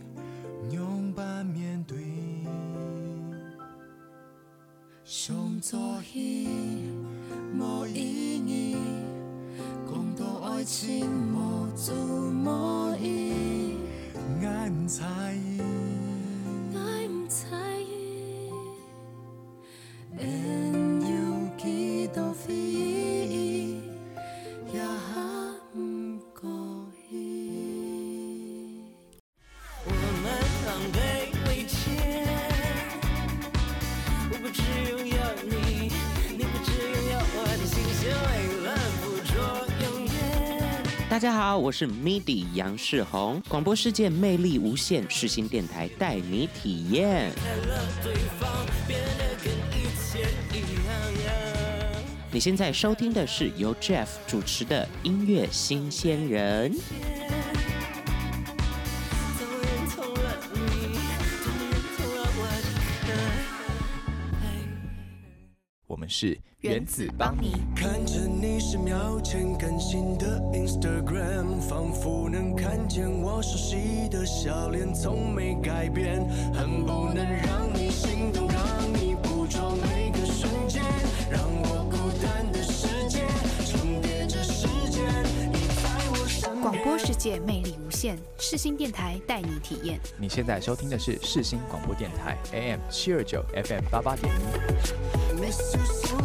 勇敢面对。上作戏无意义，讲到爱情无主无义，爱唔大家好，我是 MIDI 杨世宏，广播世界魅力无限，世新电台带你体验。你现在收听的是由 Jeff 主持的音乐新鲜人。原子帮你。看着你十秒前更新的 Instagram，仿佛能看见我熟悉的笑脸，从没改变，恨不能让你心动，让你捕捉每个瞬间，让我孤单的世界重叠着时间，你在我身边。广播世界魅力无限，世新电台带你体验。你现在收听的是世新广播电台 AM 七二九 FM 八八点一。Miss you so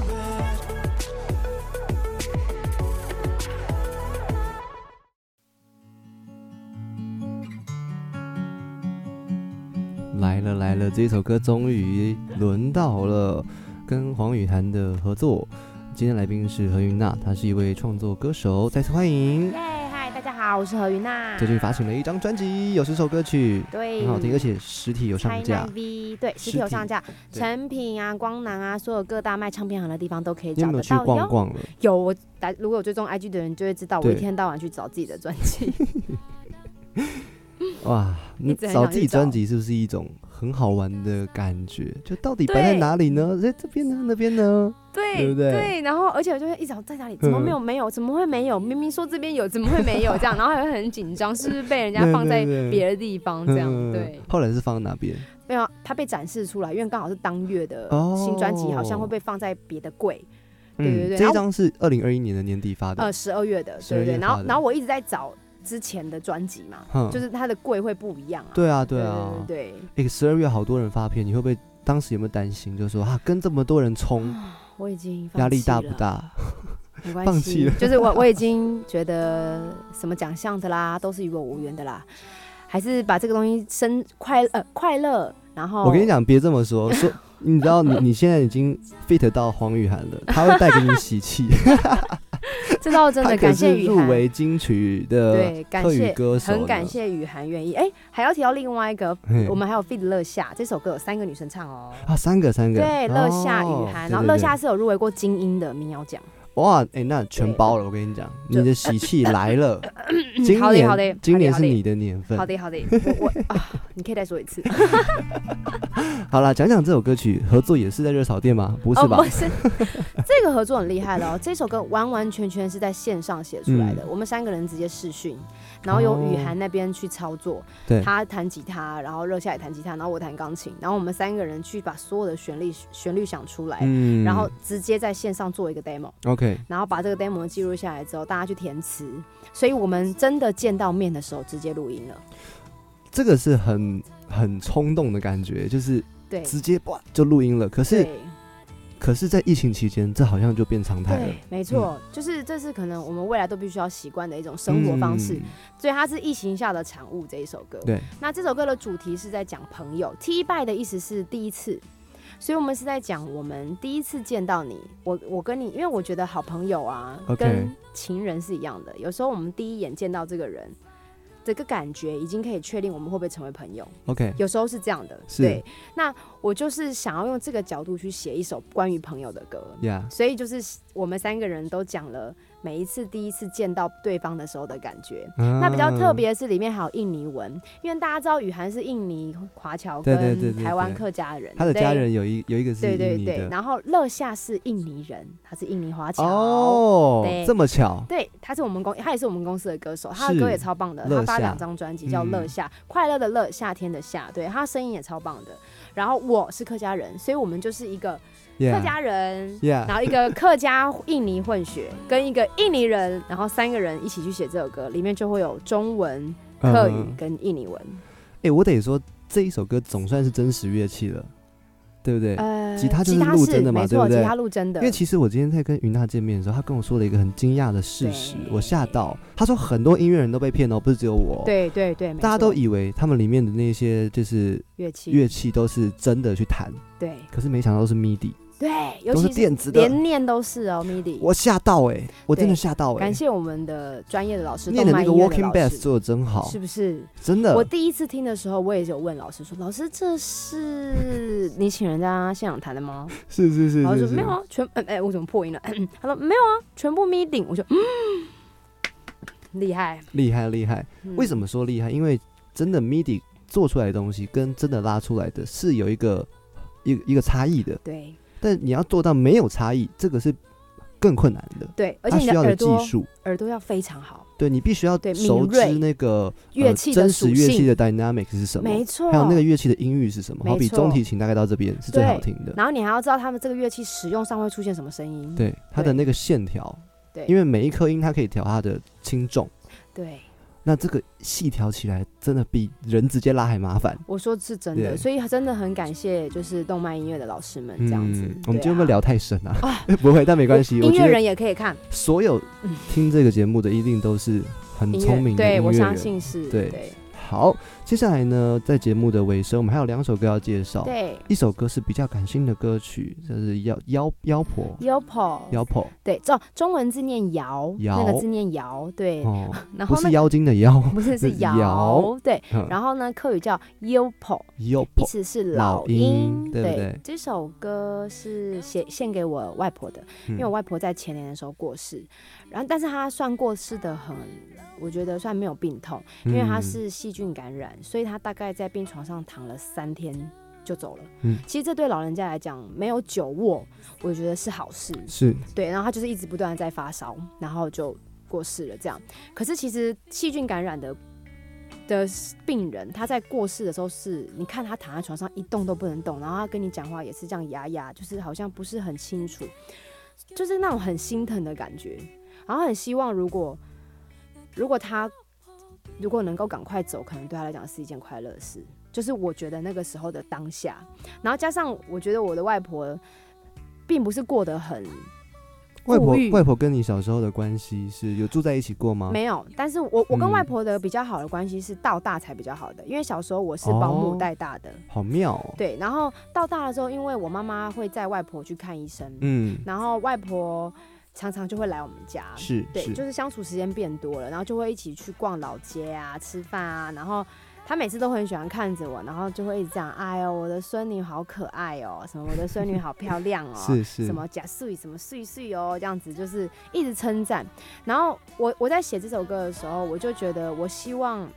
这首歌终于轮到了跟黄雨涵的合作。今天来宾是何云娜，她是一位创作歌手，再次欢迎。嗨，大家好，我是何云娜。最近发行了一张专辑，有十首歌曲，对，很好听，而且实体有上架。V 对，实体有上架，对成品啊、光南啊，所有各大卖唱片行的地方都可以找得到哟。逛逛了？有，我大如果有追踪 IG 的人就会知道，我一天到晚去找自己的专辑。哇，那一直很找自己专辑是不是一种很好玩的感觉？就到底摆在哪里呢？在这边呢？那边呢？对对不对然后而且我就会一直在哪里，怎么没有没有？怎么会没有？明明说这边有，怎么会没有？这样，然后还会很紧张，是不是被人家放在对对别的地方？这样嗯对，后来是放哪边？没有，它被展示出来，因为刚好是当月的哦新专辑，好像会被放在别的柜。对对对嗯，这张是二零二一年的年底发的。呃，十二月的，对对然后然后我一直在找之前的专辑嘛，哼就是它的贵会不一样啊。对啊，对对啊。对诶，十二月好多人发片，你会不会当时有没有担心？就是说啊，跟这么多人冲，我已经压力？大不大？没关系了就是我我已经觉得什么奖项的啦，都是与我无缘的啦，还是把这个东西生快呃快乐，然后我跟你讲，别这么说，说你知道你你现在已经 fit 到黄雨涵了，他会带给你喜气。这倒真的感谢是入雨涵。围金曲的对，感谢，歌手，很感。谢雨涵愿意。哎、还要提到另外一个，我们还有 fit 乐夏这首歌有三个女生唱哦。啊，三个三个，对，乐夏、哦雨涵，然后乐夏是有入围过金鹰的民谣奖。哇，哎、那全包了，我跟你讲，你的喜气来了，今好的好的年今年是你的年份好。的好的，我我啊，你可以再说一次。好了，讲讲这首歌曲合作也是在热炒店吗？不是吧哦，？不是，这个合作很厉害了哦。这首歌完完全全是在线上写出来的，嗯我们三个人直接视讯，然后由哦。雨涵那边去操作，对，他弹吉他，然后热夏也弹吉他，然后我弹钢琴，然后我们三个人去把所有的旋律旋律想出来，嗯。然后直接在线上做一个 demo，OK，然后把这个 demo 记录下来之后，大家去填词，所以我们真的见到面的时候直接录音了。这个是很很冲动的感觉，就是对，直接哇就录音了。可是对可是，在疫情期间，这好像就变常态了对。，没错，就是这是可能我们未来都必须要习惯的一种生活方式。嗯所以它是疫情下的产物这一首歌。对，那这首歌的主题是在讲朋友，T by 的意思是第一次，所以我们是在讲我们第一次见到你，我我跟你，因为我觉得好朋友啊跟情人是一样的，有时候我们第一眼见到这个人。这个感觉已经可以确定我们会不会成为朋友，OK，有时候是这样的。对，那我就是想要用这个角度去写一首关于朋友的歌。呀，所以就是我们三个人都讲了每一次第一次见到对方的时候的感觉。那比较特别的是里面还有印尼文，因为大家知道雨涵是印尼华侨跟台湾客家人，他的家对人有一有一个是对对对，印尼的。然后乐夏是印尼人，他是印尼华侨。哦对，这么巧，对，他是我们公，他也是我们公司的歌手，他的歌也超棒的，他发两张专辑叫《乐嗯夏》，快乐的乐，夏天的夏，对他声音也超棒的。然后我是客家人，所以我们就是一个客家人然后一个客家印尼混血，跟一个印尼人，然后三个人一起去写这首歌，里面就会有中文、客语嗯跟印尼文。哎、我得说这一首歌总算是真实乐器了，对不对？呃，吉他就是录真的嘛对不对吉他录真的。因为其实我今天在跟云娜见面的时候，她跟我说了一个很惊讶的事实，我吓到。她说很多音乐人都被骗哦，不是只有我。，对对对，大家都以为他们里面的那些就是乐器乐器都是真的去弹，对可是没想到都是 MIDI，对，尤都是其电子的。连念都是哦，MIDI。我吓到哎、我真的吓到哎、感谢我们的专业的老师，念的那个音乐 Walking 老 Bass 师做的真好是，不是？真的我。第一次听的时候，我也有问老师说：“老师，这是你请人家现场弹的吗？” 是是是是是然后说没有，啊，全哎、哎我怎么破音了？他说没有啊，全部 MIDI。我就嗯，厉害。厉害厉害。嗯为什么说厉害？因为真的 MIDI 做出来的东西跟真的拉出来的是有一个一个一个差异的，对但你要做到没有差异，这个是更困难的。对，而且你要的技耳朵术，耳朵要非常好，对你必须要对熟知那个乐器真实乐器的 dynamic 是什么，没错。还有那个乐器的音域是什么。好比中提琴大概到这边是最好听的，然后你还要知道他们这个乐器使用上会出现什么声音。对它的那个线条，对，因为每一颗音它可以调它的轻重，对那这个细调起来真的比人直接拉还麻烦。我说是真的，所以真的很感谢就是动漫音乐的老师们这样子。嗯，我们今天会聊太深啊？不会，但没关系。音乐人也可以看所有听这个节目的一定都是很聪明的，对我相的音乐人。信是，对对好，接下来呢，在节目的尾声，我们还有两首歌要介绍。对。一首歌是比较感性的歌曲，就是妖妖妖婆。Yopo，妖婆。对，中中文字念瑶，那个字念瑶，对，哦，然后不是妖精的妖，不是是是瑶。瑶，对，嗯。然后呢，客语叫 Yopo，妖意思是老老鹰鹰，对不对这首歌是写献给我外婆的，因为我嗯外婆在前年的时候过世，然后但是她算过世的很，我觉得算没有病痛，因为她嗯。是细菌感染，所以他大概在病床上躺了三天就走了。嗯其实这对老人家来讲，没有久卧，我觉得是好事。是对，然后他就是一直不断的在发烧，然后就过世了。这样，可是其实细菌感染的的病人，他在过世的时候是，你看他躺在床上一动都不能动，然后他跟你讲话也是这样哑哑，就是好像不是很清楚，就是那种很心疼的感觉。然后很希望，如果如果他如果能够赶快走，可能对他来讲是一件快乐的事。就是我觉得那个时候的当下，然后加上我觉得我的外婆并不是过得很外婆外婆跟你小时候的关系是有住在一起过吗？没有，但是我我跟嗯外婆的比较好的关系是到大才比较好的，因为小时候我是保姆哦带大的，好妙哦。对，然后到大了之后，因为我妈妈会载外婆去看医生，嗯，然后外婆常常就会来我们家，是对，就是是相处时间变多了，然后就会一起去逛老街啊、吃饭啊，然后他每次都很喜欢看着我，然后就会一直讲：“哎呦，我的孙女好可爱哦，什么我的孙女好漂亮哦，是是。什么假碎什么碎碎哦，这样子就是一直称赞。然后我我在写这首歌的时候，我就觉得我希望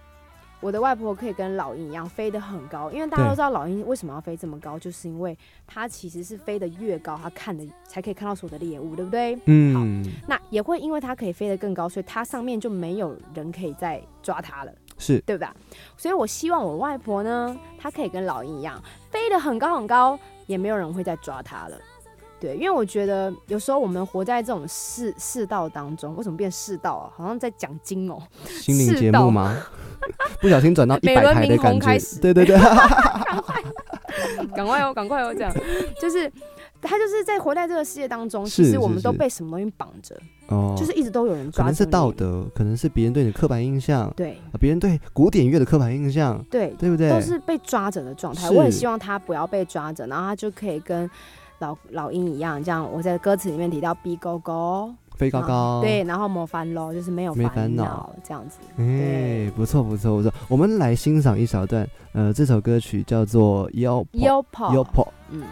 我的外婆可以跟老鹰一样飞得很高，因为大家都知道老鹰为什么要飞这么高，就是因为它其实是飞得越高，它看的才可以看到所有的猎物，对不对？嗯，好那也会因为它可以飞得更高，所以它上面就没有人可以再抓它了。是对吧？所以我希望我外婆呢，她可以跟老鹰一样飞得很高很高，也没有人会再抓她了。对，因为我觉得有时候我们活在这种世世道当中，为什么变世道啊？好像在讲经哦、心灵节目吗？不小心转到一百台的感觉。对对对，赶快 赶快哦，赶快哦，这样。就是他就是在活在这个世界当中，其实我们都被什么东西绑着，哦，就是一直都有人可能是道德，可能是别人对你的刻板印象，对。啊别人对古典乐的刻板印象，对对不对？都是被抓着的状态。我很希望他不要被抓着，然后他就可以跟老老鹰一样，这样我在歌词里面提到 “be go go”，飞高高，对，，然后没烦恼，就是没有没烦烦恼这样子。哎，不错不错不错，我们来欣赏一小段，呃，这首歌曲叫做《Yo Yo po，Yo Po》。嗯，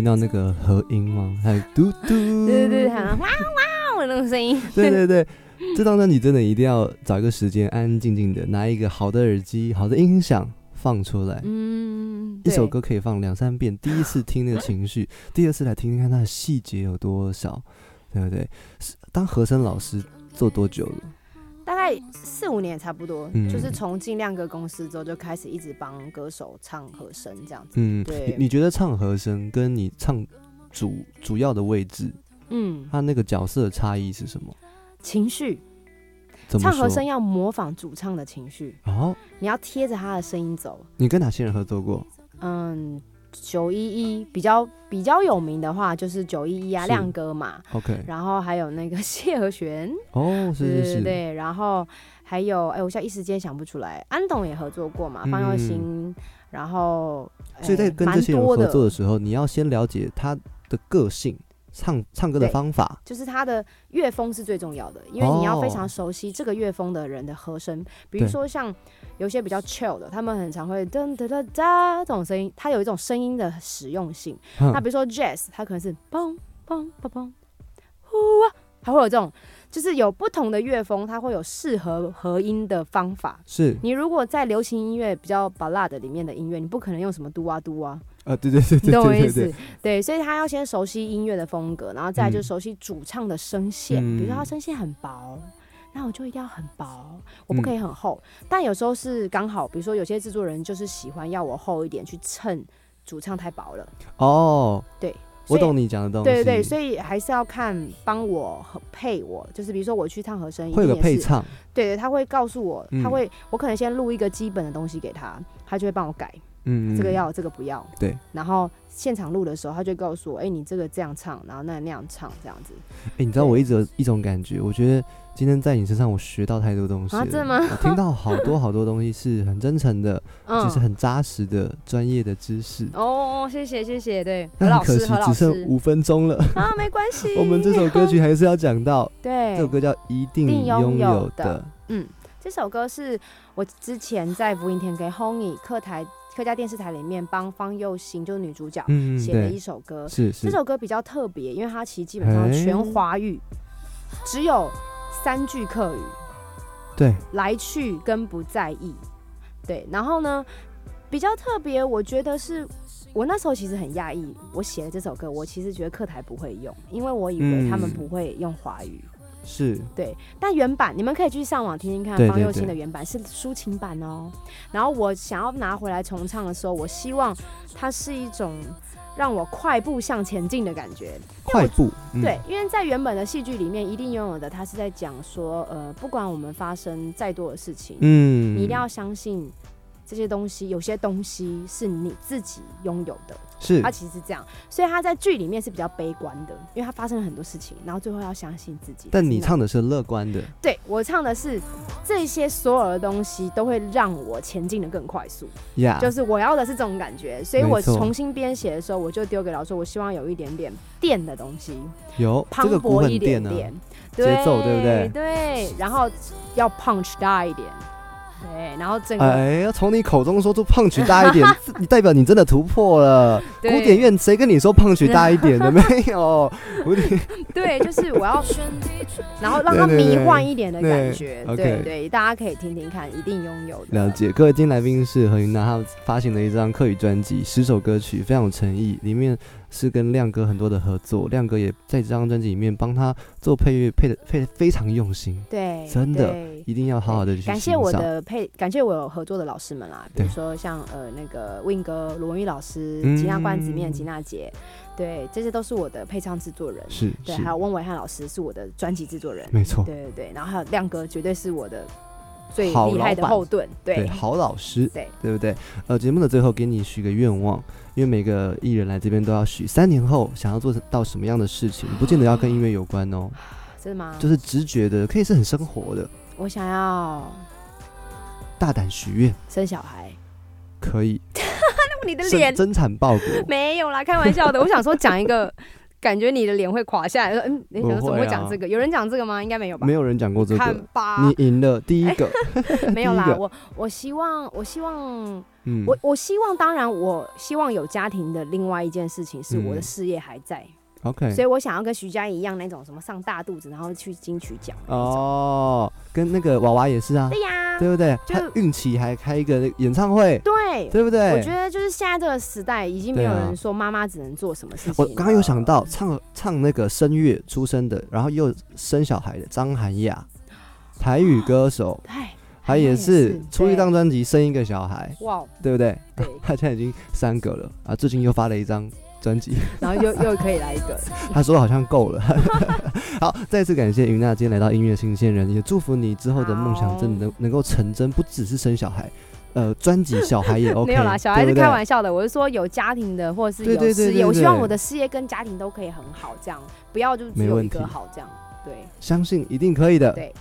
听到那个和音吗？还有嘟嘟，对对对，喊哇哇的那种声音。对对对，这张专辑真的一定要找一个时间，安安静静的拿一个好的耳机、好的音响放出来。嗯，一首歌可以放两三遍，第一次听那个情绪，第二次来听听看它的细节有多少，对不对？是当和声老师做多久了？大概四五年差不多，嗯就是从进亮哥公司之后就开始一直帮歌手唱和声这样子。嗯，对你你觉得唱和声跟你唱主主要的位置，嗯，他那个角色的差异是什么？情绪，怎么？唱和声要模仿主唱的情绪，哦，你要贴着他的声音走。你跟哪些人合作过？嗯，九一一比较比较有名的话就是九一一啊，亮哥嘛，OK，然后还有那个谢和弦，哦，是对是是，对对，然后还有哎，我现在一时间想不出来，安董也合作过嘛，方耀新，然后所以在跟这些人多合作的时候，你要先了解他的个性、唱唱歌的方法。就是他的乐风是最重要的，因为你要非哦常熟悉这个乐风的人的和声，比如说像有些比较 chill 的，他们很常会噔噔噔哒这种声音，它有一种声音的实用性。嗯那比如说 jazz，它可能是嘣嘣嘣嘣，呼啊，它会有这种，就是有不同的乐风，它会有适合合音的方法。是你如果在流行音乐比较 ballad 里面的音乐，你不可能用什么嘟啊嘟啊，啊，对对对你对懂我意思对所以他要先熟悉音乐的风格，然后再来就嗯熟悉主唱的声线。比如说他嗯声线很薄，那我就一定要很薄，我不可以嗯很厚。但有时候是刚好，比如说有些制作人就是喜欢要我厚一点，去衬主唱太薄了。哦，对，我懂你讲的东西。对对对，所以还是要看帮我和配我，就是比如说我去唱和声，一会有配唱，对对，他会告诉我，他嗯会，我可能先录一个基本的东西给他，他就会帮我改，嗯，嗯这个要，这个不要，对，然后现场录的时候，他就告诉我，哎、你这个这样唱，然后那那样唱，这样子，哎、你知道我一直有一种感觉，我觉得今天在你身上我学到太多东西了。啊真的吗？我听到好多好多东西是很真诚的，嗯，就是很扎实的专业的知识。哦，谢谢谢谢，对，何但很可老师何老惜只剩五分钟了，啊，没关系，我们这首歌曲还是要讲到，对。这首歌叫《一定定拥拥有的》。嗯，这首歌是我之前在福音田给 Honey 客台客家电视台里面帮方佑兴就是女主角嗯，写了一，首歌。是是这，首歌比较特别，因为它其实基本上哎全华语，只有三句客语，对，来去跟不在意。对，然后呢，比较特别，我觉得是我那时候其实很讶异，我写了这首歌，我其实觉得客台不会用，因为我以为他们嗯不会用华语。是，对，但原版你们可以去上网听听看对对方佑兴对的原版是抒情版哦。然后我想要拿回来重唱的时候，我希望它是一种让我快步向前进的感觉。快步，嗯对，，因为在原本的戏剧里面，一定拥有的，它是在讲说，呃，不管我们发生再多的事情，嗯，你一定要相信这些东西，有些东西是你自己拥有的。是。他其实是这样，所以他在剧里面是比较悲观的，因为他发生了很多事情，然后最后要相信自己。但你唱的是乐观的，对我唱的是这些所有的东西都会让我前进的更快速，呀，就是我要的是这种感觉，所以我重新编写的时候，我就丢给老师，我希望有一点点电的东西，有磅礴一点点，节奏对不对对，然后要 punch 大一点，对，然后整个、哎，要从你口中说出胖曲大一点，你代表你真的突破了。古典院谁跟你说胖曲大一点的？没有，古典对，就是我要，然后让它对对对迷幻一点的感觉对对，大家可以听听看，一定拥有的。了解。各位今天来宾是何云娜，她发行了一张客语专辑，十首歌曲，非常有诚意，里面是跟亮哥很多的合作，亮哥也在这张专辑里面帮他做配乐，配的配的非常用心，对，真的一定要好好的去感谢我的配，感谢我有合作的老师们啦，比如说像呃那个 Win 哥罗文玉老师、嗯吉娜罐子面、吉娜姐，对，这些都是我的配唱制作人。是对，是。还有温伟汉老师是我的专辑制作人。没错，对对对，然后还有亮哥绝对是我的最厉害的后盾。对，对好老师，对。对不对？呃，节目的最后给你许个愿望，因为每个艺人来这边都要许三年后想要做到什么样的事情，不见得要跟音乐有关哦，真的吗？就是直觉的，可以是很生活的，我想要大胆许愿，生小孩。可以 你的脸生增产报国。没有啦，开玩笑的。我想说讲一个，感觉你的脸会垮下来。说嗯，你怎么会讲这个？有人讲这个吗？应该没有吧？没有人讲过这看个，吧，你赢了第一个。没有啦。我我希望，我希望，嗯，我我希望，当然，我希望有家庭的另外一件事情是我的嗯事业还在，OK 所以我想要跟徐佳莹一样那种什么上大肚子，然后去金曲奖。哦，跟那个娃娃也是啊，对呀，对不对？就他孕期还开一个演唱会，对。对不对？我觉得就是现在这个时代，已经没有人说妈妈只能做什么事情。我刚刚有想到，唱唱那个声乐出身的，然后又生小孩的张涵雅，台语歌手，哎，她也是出一张专辑生一个小孩，哇，对不对？对 她现在已经三个了啊，最近又发了一张专辑，然后又又可以来一个，他说好像够了。好，再次感谢云娜今天来到音乐新鲜人，也祝福你之后的梦想真的能能够成真，不只是生小孩，呃，专辑小孩也 OK，没有啦，小孩是开玩笑的。我是说有家庭的，或者是有事业，对对对我希望我的事业跟家庭都可以很好，这样不要就只有一个好这样。对相信一定可以的。对，